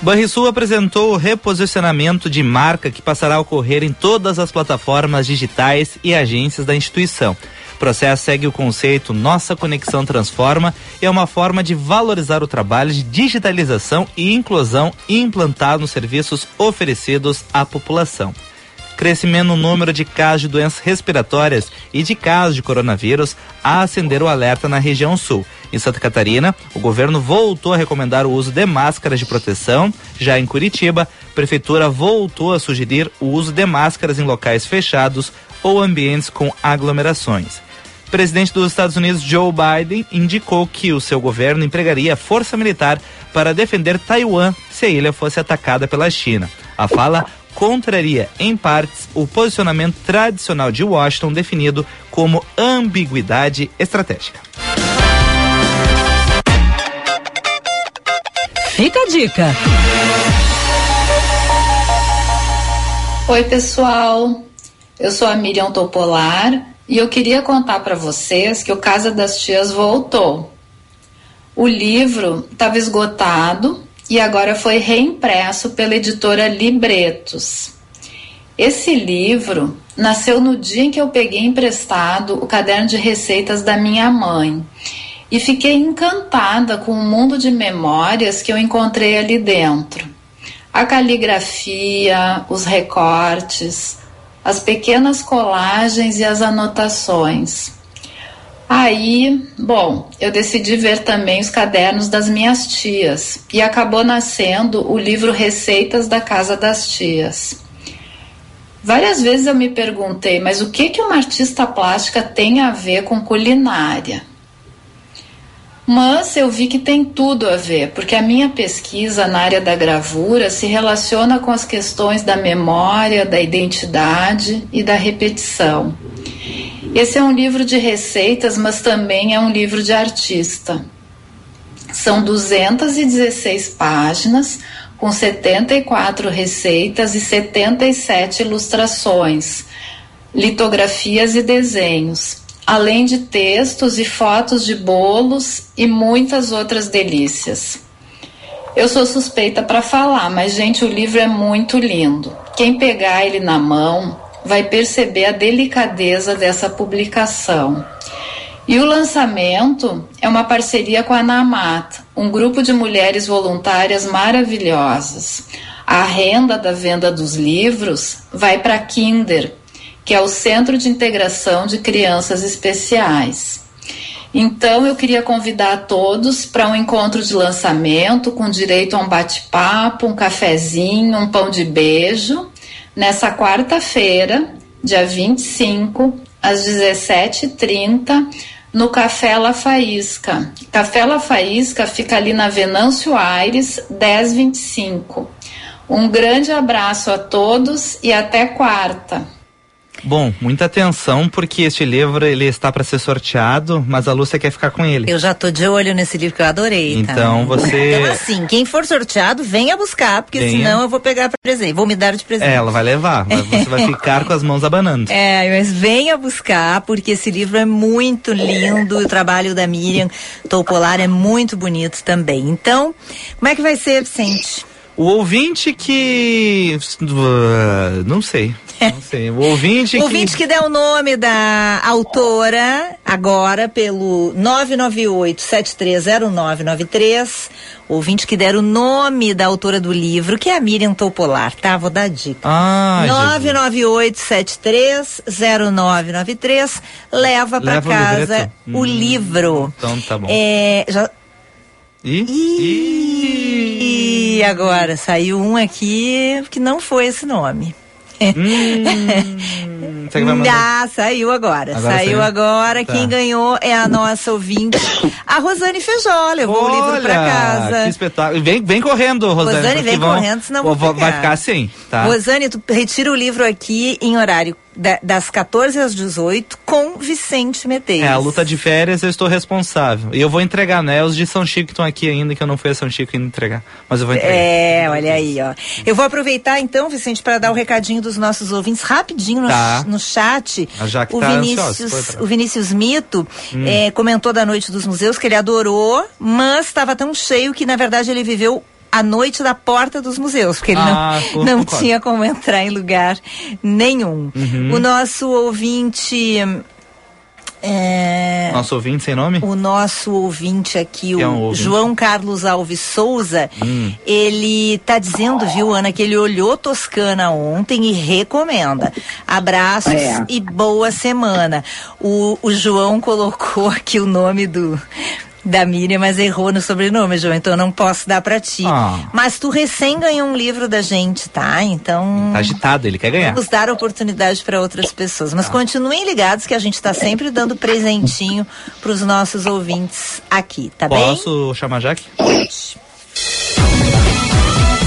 Banrisul apresentou o reposicionamento de marca que passará a ocorrer em todas as plataformas digitais e agências da instituição. Processo segue o conceito Nossa Conexão Transforma e é uma forma de valorizar o trabalho de digitalização e inclusão implantado nos serviços oferecidos à população crescimento no número de casos de doenças respiratórias e de casos de coronavírus a acender o alerta na região sul. Em Santa Catarina, o governo voltou a recomendar o uso de máscaras de proteção. Já em Curitiba, a prefeitura voltou a sugerir o uso de máscaras em locais fechados ou ambientes com aglomerações. O presidente dos Estados Unidos, Joe Biden, indicou que o seu governo empregaria força militar para defender Taiwan se a ilha fosse atacada pela China. A fala contraria, em partes, o posicionamento tradicional de Washington definido como ambiguidade estratégica. Fica a dica. Oi, pessoal. Eu sou a Miriam Topolar e eu queria contar para vocês que o Casa das Tias voltou. O livro estava esgotado e agora foi reimpresso pela editora Libretos. Esse livro nasceu no dia em que eu peguei emprestado o caderno de receitas da minha mãe e fiquei encantada com o mundo de memórias que eu encontrei ali dentro. A caligrafia, os recortes, as pequenas colagens e as anotações. Aí, bom, eu decidi ver também os cadernos das minhas tias e acabou nascendo o livro Receitas da Casa das Tias. Várias vezes eu me perguntei, mas o que que uma artista plástica tem a ver com culinária? Mas eu vi que tem tudo a ver, porque a minha pesquisa na área da gravura se relaciona com as questões da memória, da identidade e da repetição. Esse é um livro de receitas, mas também é um livro de artista. São 216 páginas, com 74 receitas e 77 ilustrações, litografias e desenhos, além de textos e fotos de bolos e muitas outras delícias. Eu sou suspeita para falar, mas gente, o livro é muito lindo. Quem pegar ele na mão vai perceber a delicadeza dessa publicação. E o lançamento é uma parceria com a NAMAT, um grupo de mulheres voluntárias maravilhosas. A renda da venda dos livros vai para Kinder, que é o Centro de Integração de Crianças Especiais. Então eu queria convidar todos para um encontro de lançamento com direito a um bate-papo, um cafezinho, um pão de beijo nessa quarta-feira, dia 25, às 17h30, no Café La Faísca. Café La Faísca fica ali na Venâncio Aires, 1025. Um grande abraço a todos e até quarta. Bom, muita atenção porque este livro ele está para ser sorteado, mas a Lúcia quer ficar com ele. Eu já tô de olho nesse livro que eu adorei. tá? Então você- Então assim, quem for sorteado, venha buscar, porque Venha. senão eu vou pegar pra presente. Vou me dar de presente. É, ela vai levar, mas você vai ficar com as mãos abanando. É, mas venha buscar, porque esse livro é muito lindo. O trabalho da Miriam Topolar é muito bonito também. Então, como é que vai ser, Vicente? O ouvinte que. uh, Não sei. Não sei. O ouvinte O ouvinte que der o nome da autora agora pelo 998-730993. Ouvinte que der o nome da autora do livro, que é a Miriam Topolar, tá? Vou dar a dica. Ah, 998-730993. Leva pra Leva o casa livreto? o Hum, livro. Então tá bom. É, já... E? E agora saiu um aqui que não foi esse nome. Hum, vai mandar? Ah, saiu agora. Agora saiu saiu? agora. Tá. Quem ganhou é a nossa ouvinte, a Rosane Feijó. Levou o livro pra Olha, casa. Que espetáculo. Vem, vem correndo, Rosane. Rosane, vem vão- correndo, senão vou vou- Vai ficar assim, tá? Rosane, tu retira o livro aqui em horário da- das 14 às 18 com Vicente Medeiros. É, a luta de férias eu estou responsável. E eu vou entregar, né? Os de São Chico que estão aqui ainda, que eu não fui a São Chico ainda entregar. Mas eu vou entregar. É, olha aí, ó. Eu vou aproveitar então, Vicente, para dar o recadinho dos nossos ouvintes rapidinho no, Tá. no chat. A Jaque o, tá ansiosa, Vinícius, pra- o Vinícius Mito Hum. eh, comentou da Noite dos Museus que ele adorou, mas estava tão cheio que, na verdade, ele viveu a noite da porta dos museus, porque ele Ah, não, não concordo. tinha como entrar em lugar nenhum. Uhum. O nosso ouvinte. é, Nosso ouvinte sem nome? o nosso ouvinte aqui, é o um ouvinte. João Carlos Alves Souza, Hum. ele tá dizendo, viu, Ana, que ele olhou Toscana ontem e recomenda. Abraços É. e boa semana. O, o João colocou aqui o nome do da Miriam, mas errou no sobrenome, João, então eu não posso dar pra ti. Ah. Mas tu recém ganhou um livro da gente, tá? Então Tá agitado, ele quer ganhar. Vamos dar oportunidade para outras pessoas. Tá. Mas continuem ligados que a gente está sempre dando presentinho para os nossos ouvintes aqui, tá bem? Posso chamar Jaque?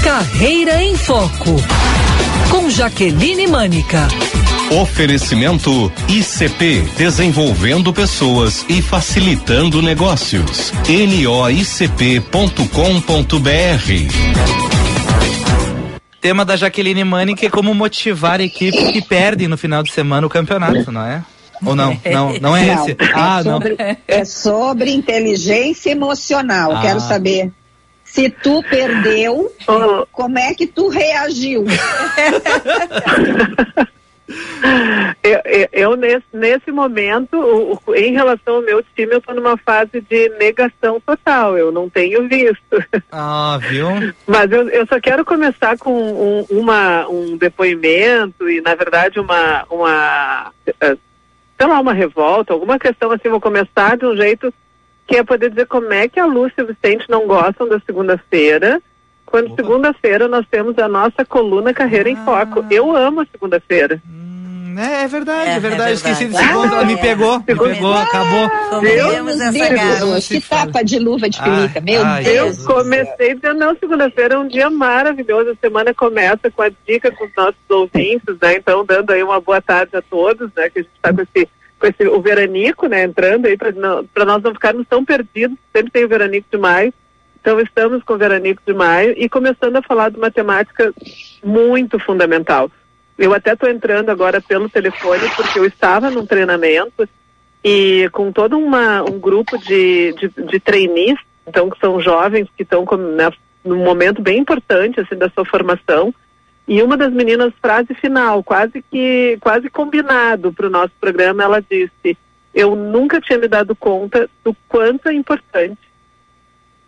Carreira em Foco. Com Jaqueline Mânica. Oferecimento ICP Desenvolvendo Pessoas e Facilitando Negócios. noicp.com.br Tema da Jaqueline Mani, é como motivar equipes que perdem no final de semana o campeonato, não é? Ou não? Não, não é Não, esse? é Ah, não. sobre, É sobre inteligência emocional. Ah. Quero saber se tu perdeu, como é que tu reagiu? Eu, eu- eu, nesse, nesse momento, o- o- em relação ao meu time, eu estou numa fase de negação total. Eu não tenho visto. Ah, viu? Mas eu, eu só quero começar com um, uma, um depoimento e, na verdade, uma, uma, eh, sei lá, uma revolta, alguma questão assim. Vou começar de um jeito que é poder dizer como é que a Lúcia e o Vicente não gostam da segunda-feira, quando segunda-feira nós temos a nossa coluna Carreira em Foco. Eu amo a segunda-feira. É, é verdade, é, É, verdade. é Esqueci verdade. desse ponto. Ela me pegou, me pegou, acabou. Comemos essa Deus, garota. que tapa de luva de pelica, meu ai, Deus. Eu comecei dizendo, não, segunda-feira é um dia maravilhoso, a semana começa com a dica com os nossos ouvintes, né, então dando aí uma boa tarde a todos, né, que a gente está com esse, com esse, o veranico, né, entrando aí para nós não ficarmos tão perdidos, sempre tem o veranico de maio, então estamos com o veranico de maio e começando a falar de uma temática muito fundamental. Eu até estou entrando agora pelo telefone porque eu estava num treinamento e com todo uma, um grupo de, de, de trainees, então que são jovens que estão com- né, num momento bem importante assim da sua formação. E uma das meninas, frase final, quase que quase combinado para o nosso programa, ela disse: Eu nunca tinha me dado conta do quanto é importante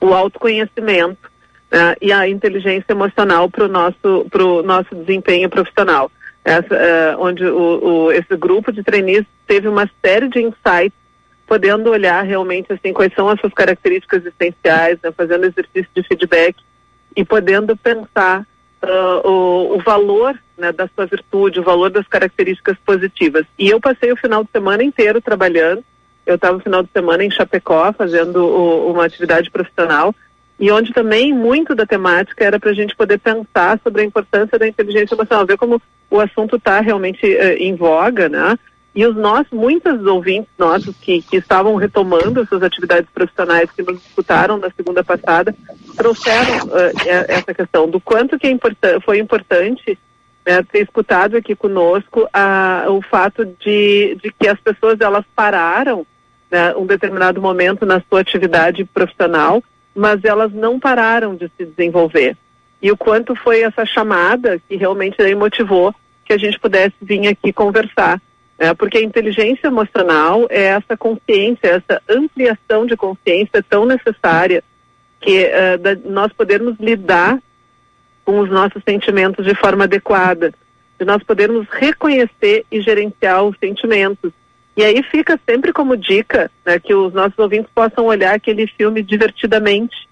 o autoconhecimento né, e a inteligência emocional para o nosso, pro nosso desempenho profissional. Essa, eh, onde o, o- esse grupo de trainees teve uma série de insights, podendo olhar realmente assim quais são as suas características essenciais, né, fazendo exercício de feedback e podendo pensar uh, o, o, valor né, da sua virtude, o valor das características positivas. E eu passei o final de semana inteiro trabalhando. Eu estava no final de semana em Chapecó fazendo o, uma atividade profissional e onde também muito da temática era para a gente poder pensar sobre a importância da inteligência emocional, ver como o assunto está realmente uh, em voga, né? E os nossos, muitos ouvintes nossos que, que estavam retomando as suas atividades profissionais que nos escutaram na segunda passada, trouxeram uh, essa questão do quanto que é importan foi importante né, ter escutado aqui conosco uh, o fato de, de que as pessoas elas pararam né, um determinado momento na sua atividade profissional, mas elas não pararam de se desenvolver. E o quanto foi essa chamada que realmente motivou que a gente pudesse vir aqui conversar é, porque a inteligência emocional é essa consciência, essa ampliação de consciência tão necessária que uh, da, nós podermos lidar com os nossos sentimentos de forma adequada, de nós podermos reconhecer e gerenciar os sentimentos. E aí fica sempre como dica né, que os nossos ouvintes possam olhar aquele filme divertidamente,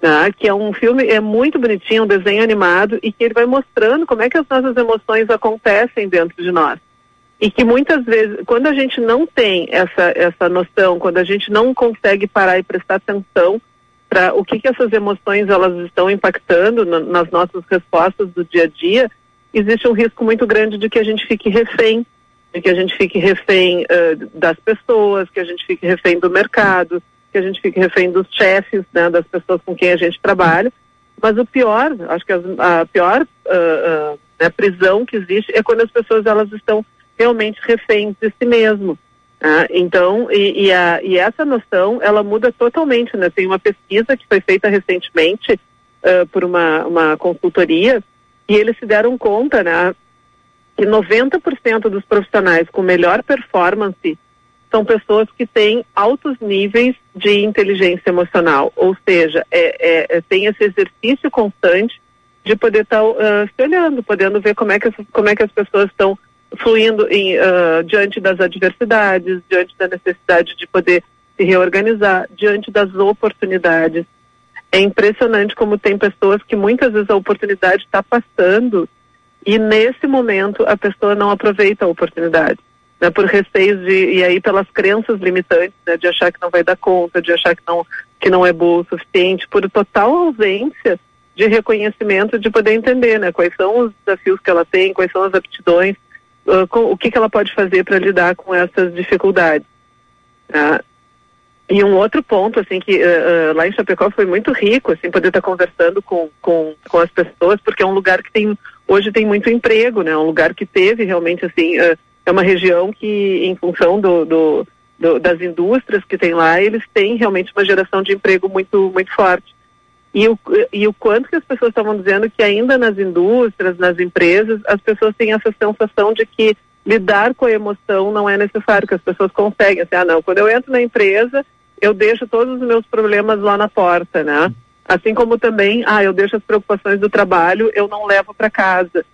né, que é um filme é muito bonitinho, um desenho animado e que ele vai mostrando como é que as nossas emoções acontecem dentro de nós e que muitas vezes, quando a gente não tem essa, essa noção, quando a gente não consegue parar e prestar atenção para o que, que essas emoções elas estão impactando no, nas nossas respostas do dia a dia, existe um risco muito grande de que a gente fique refém, de que a gente fique refém uh, das pessoas, que a gente fique refém do mercado, que a gente fique refém dos chefes, né, das pessoas com quem a gente trabalha. Mas o pior, acho que a, a pior uh, uh, né, prisão que existe é quando as pessoas elas estão realmente reféns de si mesmo. Ah, então, e, e, a, e, essa noção, ela muda totalmente, né? Tem uma pesquisa que foi feita recentemente uh, por uma, uma consultoria e eles se deram conta, né? Que 90% dos profissionais com melhor performance são pessoas que têm altos níveis de inteligência emocional, ou seja, é, é, é tem esse exercício constante de poder estar tá, uh, se olhando, podendo ver como é que, como é que as pessoas estão fluindo em, uh, diante das adversidades, diante da necessidade de poder se reorganizar, diante das oportunidades. É impressionante como tem pessoas que muitas vezes a oportunidade está passando e nesse momento a pessoa não aproveita a oportunidade. Né, por receios de, e aí pelas crenças limitantes, né, de achar que não vai dar conta, de achar que não, que não é boa o suficiente, por total ausência de reconhecimento, de poder entender né, quais são os desafios que ela tem, quais são as aptidões, uh, com, o que, que ela pode fazer para lidar com essas dificuldades. Tá? E um outro ponto, assim, que uh, uh, lá em Chapecó foi muito rico, assim, poder estar tá conversando com, com, com as pessoas, porque é um lugar que tem, hoje tem muito emprego, né? Um lugar que teve realmente, assim, uh, é uma região que, em função do, do, do, das indústrias que tem lá, eles têm realmente uma geração de emprego muito, muito forte. E o, e o quanto que as pessoas estavam dizendo que ainda nas indústrias, nas empresas, as pessoas têm essa sensação de que lidar com a emoção não é necessário, que as pessoas conseguem. Assim, ah, não, quando eu entro na empresa, eu deixo todos os meus problemas lá na porta, né? Assim como também, ah, eu deixo as preocupações do trabalho, eu não levo para casa.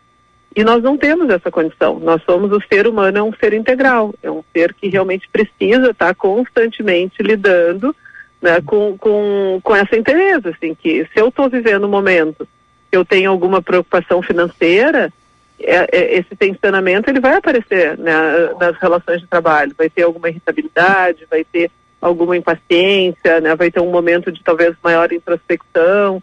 E nós não temos essa condição. Nós somos o ser humano, é um ser integral, é um ser que realmente precisa estar constantemente lidando né, com, com, com essa interesse, assim, que se eu estou vivendo um momento que eu tenho alguma preocupação financeira, é, é, esse tensionamento ele vai aparecer né, nas relações de trabalho, vai ter alguma irritabilidade, vai ter alguma impaciência, né, vai ter um momento de talvez maior introspecção.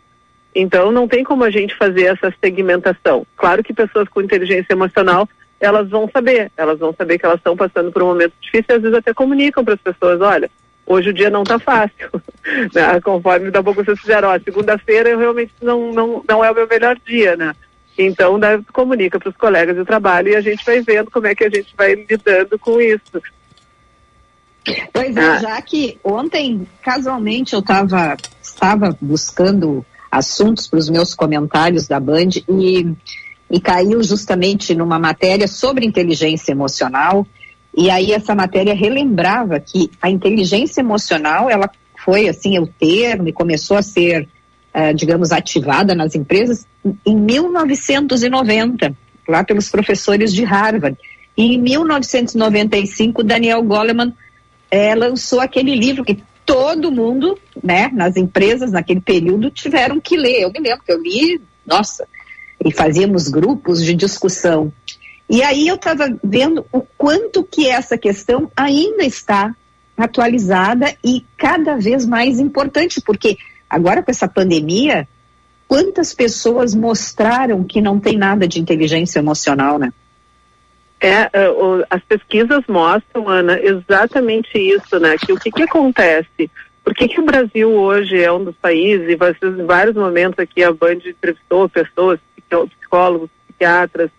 Então não tem como a gente fazer essa segmentação. Claro que pessoas com inteligência emocional elas vão saber, elas vão saber que elas estão passando por um momento difícil e às vezes até comunicam para as pessoas, olha, Hoje o dia não está fácil, né? conforme da pouco vocês fizeram, segunda-feira eu realmente não, não, não é o meu melhor dia, né? Então, né, comunica para os colegas de trabalho e a gente vai vendo como é que a gente vai lidando com isso. Pois é, ah. já que ontem, casualmente, eu tava, estava buscando assuntos para os meus comentários da Band e, e caiu justamente numa matéria sobre inteligência emocional e aí essa matéria relembrava que a inteligência emocional, ela foi assim o termo e começou a ser, uh, digamos, ativada nas empresas em 1990, lá pelos professores de Harvard. E em 1995, Daniel Goleman eh, lançou aquele livro que todo mundo, né, nas empresas naquele período tiveram que ler. Eu me lembro que eu li, nossa, e fazíamos grupos de discussão. E aí eu estava vendo o quanto que essa questão ainda está atualizada e cada vez mais importante, porque agora com essa pandemia, quantas pessoas mostraram que não tem nada de inteligência emocional, né? É, é, as pesquisas mostram, Ana, exatamente isso, né? Que o que, que acontece? Por que, que o Brasil hoje é um dos países, e vocês, em vários momentos aqui a Band entrevistou pessoas, psicólogos, psiquiatras,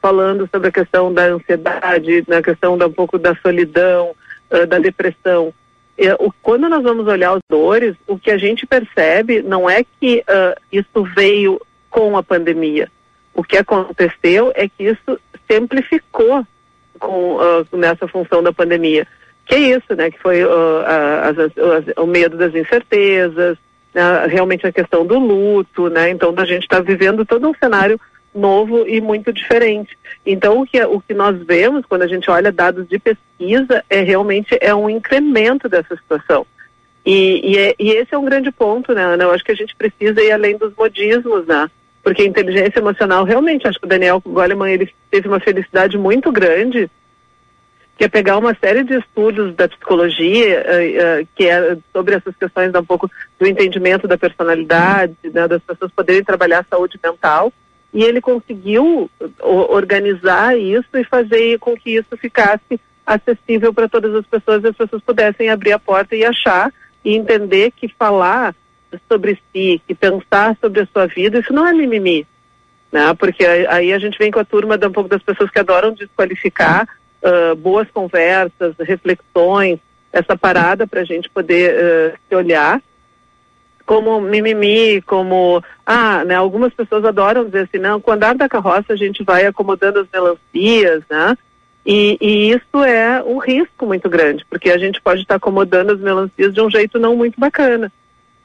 falando sobre a questão da ansiedade, na questão da um pouco da solidão, ah, da depressão. É, o- quando nós vamos olhar as dores, o que a gente percebe não é que ah, isso veio com a pandemia. O que aconteceu é que isso se amplificou com, ah, nessa função da pandemia. Que é isso, né? Que foi ah, as- as- o medo das incertezas, né, realmente a questão do luto, né? Então a gente está vivendo todo um cenário novo e muito diferente. Então o que o que nós vemos quando a gente olha dados de pesquisa é realmente é um incremento dessa situação. E, e, é- e esse é um grande ponto, né, Ana? Eu acho que a gente precisa ir além dos modismos, né? Porque a inteligência emocional, realmente, acho que o Daniel Goleman, ele teve uma felicidade muito grande, que é pegar uma série de estudos da psicologia, eh, eh, que é sobre essas questões um pouco do entendimento da personalidade, né, das pessoas poderem trabalhar a saúde mental, e ele conseguiu organizar isso e fazer com que isso ficasse acessível para todas as pessoas e as pessoas pudessem abrir a porta e achar e entender que falar sobre si, que pensar sobre a sua vida, isso não é mimimi, né? Porque aí a gente vem com a turma um pouco das pessoas que adoram desqualificar ah, boas conversas, reflexões, essa parada para a gente poder ah, se olhar como mimimi, como ah, né? Algumas pessoas adoram dizer assim, não, com o andar da carroça a gente vai acomodando as melancias, né? E, e isso é um risco muito grande, porque a gente pode estar acomodando as melancias de um jeito não muito bacana.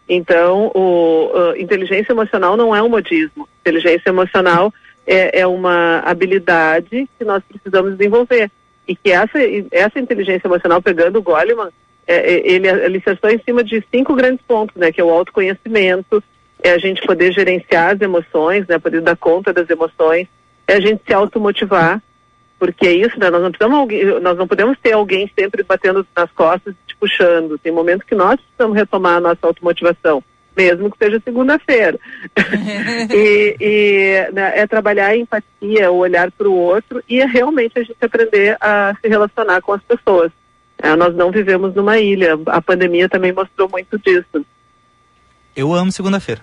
Então, o, inteligência emocional não é um modismo. Inteligência emocional é, é uma habilidade que nós precisamos desenvolver. E que essa, essa inteligência emocional, pegando o Goleman, é, é, ele alicerçou em cima de cinco grandes pontos, né? Que é o autoconhecimento, é a gente poder gerenciar as emoções, né? Poder dar conta das emoções, é a gente se automotivar, porque é isso, né? Nós não precisamos nós não podemos ter alguém sempre batendo nas costas te puxando. Tem momentos que nós precisamos retomar a nossa automotivação, mesmo que seja segunda-feira. e e, né, é trabalhar a empatia, o olhar para o outro e é realmente a gente aprender a se relacionar com as pessoas. É, nós não vivemos numa ilha. A pandemia também mostrou muito disso. Eu amo segunda-feira.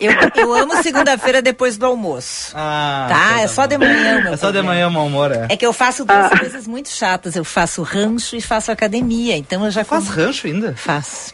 Eu, eu amo segunda-feira depois do almoço. Ah, tá? É só de manhã, meu É só de manhã, mau humor, é. É que eu faço duas coisas muito chatas. Eu faço rancho e faço academia. Então eu já Faz rancho ainda? Faço.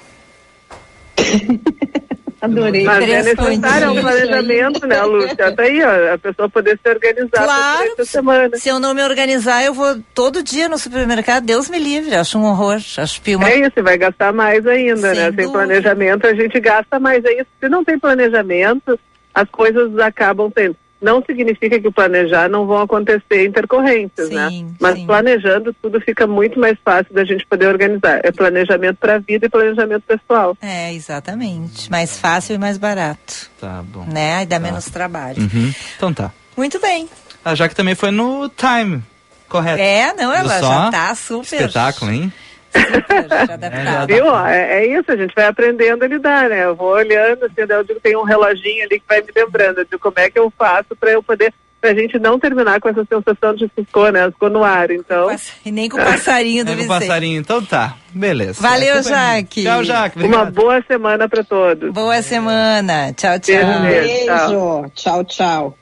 Adorei. Mas é necessário um planejamento, né, Lúcia? Até aí, ó, a pessoa poder se organizar Claro, durante a semana. Se eu não me organizar, eu vou todo dia no supermercado. Deus me livre. Acho um horror. Acho pior. É isso, vai gastar mais ainda, né? Sem planejamento a gente gasta mais. É isso. Se não tem planejamento, as coisas acabam tendo. Não significa que o planejar não vão acontecer intercorrências, né? Mas planejando tudo fica muito mais fácil da gente poder organizar. É planejamento para a vida e planejamento pessoal. É, exatamente. Mais fácil e mais barato. Tá bom. Né? E dá menos trabalho. Uhum. Então tá. Muito bem. A Jaque também foi no Time, correto? É, não, ela já tá super. Espetáculo, hein? Já adaptada. Viu? É, é isso, a gente vai aprendendo a lidar, né? Eu vou olhando, assim, eu digo, tem um reloginho ali que vai me lembrando de como é que eu faço para eu poder, pra gente não terminar com essa sensação de ficou, né? Ficou no ar, então. E nem com o passarinho do É com o passarinho, então tá. Beleza. Valeu, É. Jaque. Tchau, Jaque. Uma Obrigado. boa semana para todos. Boa semana. Tchau, tchau. Beijo. Tchau, tchau.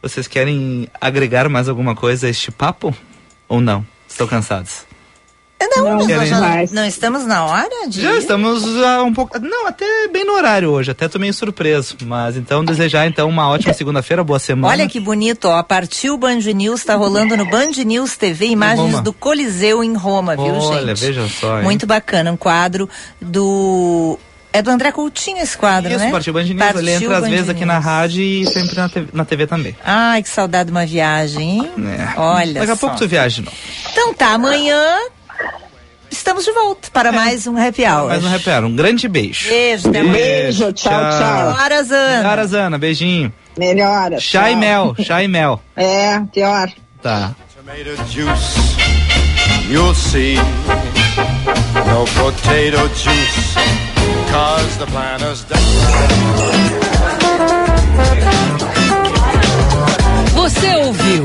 Vocês querem agregar mais alguma coisa a este papo? Ou não? Estão cansados? Não, Não, nós querem- já- não estamos na hora de. Já estamos a um pouco. Não, até bem no horário hoje, até tô meio surpreso. Mas então desejar então uma ótima segunda-feira, boa semana. Olha que bonito, ó. Partiu Band News, tá rolando no Band News TV imagens do Coliseu em Roma, viu, Olha, gente? vejam só, hein? Muito bacana, um quadro do. É do André Coutinho esse quadro, Isso, né? partiu Band News. Partiu Ele entra às Band vezes aqui News. na rádio e sempre na TV, na TV também. Ai, que saudade de uma viagem, hein? É. Olha Daqui a só. pouco tu viaja novo. Então tá, amanhã estamos de volta para mais um Happy Hour. Mais um repero. Um grande beijo. Beijo, até amanhã. Beijo, tchau, tchau. Horas, Ana. Horas, Ana. Beijinho. Melhora. Chá e tchau. mel, chá e mel. É, pior. Tá. Tomato juice, you'll see. No potato juice, cause the planters. Você ouviu?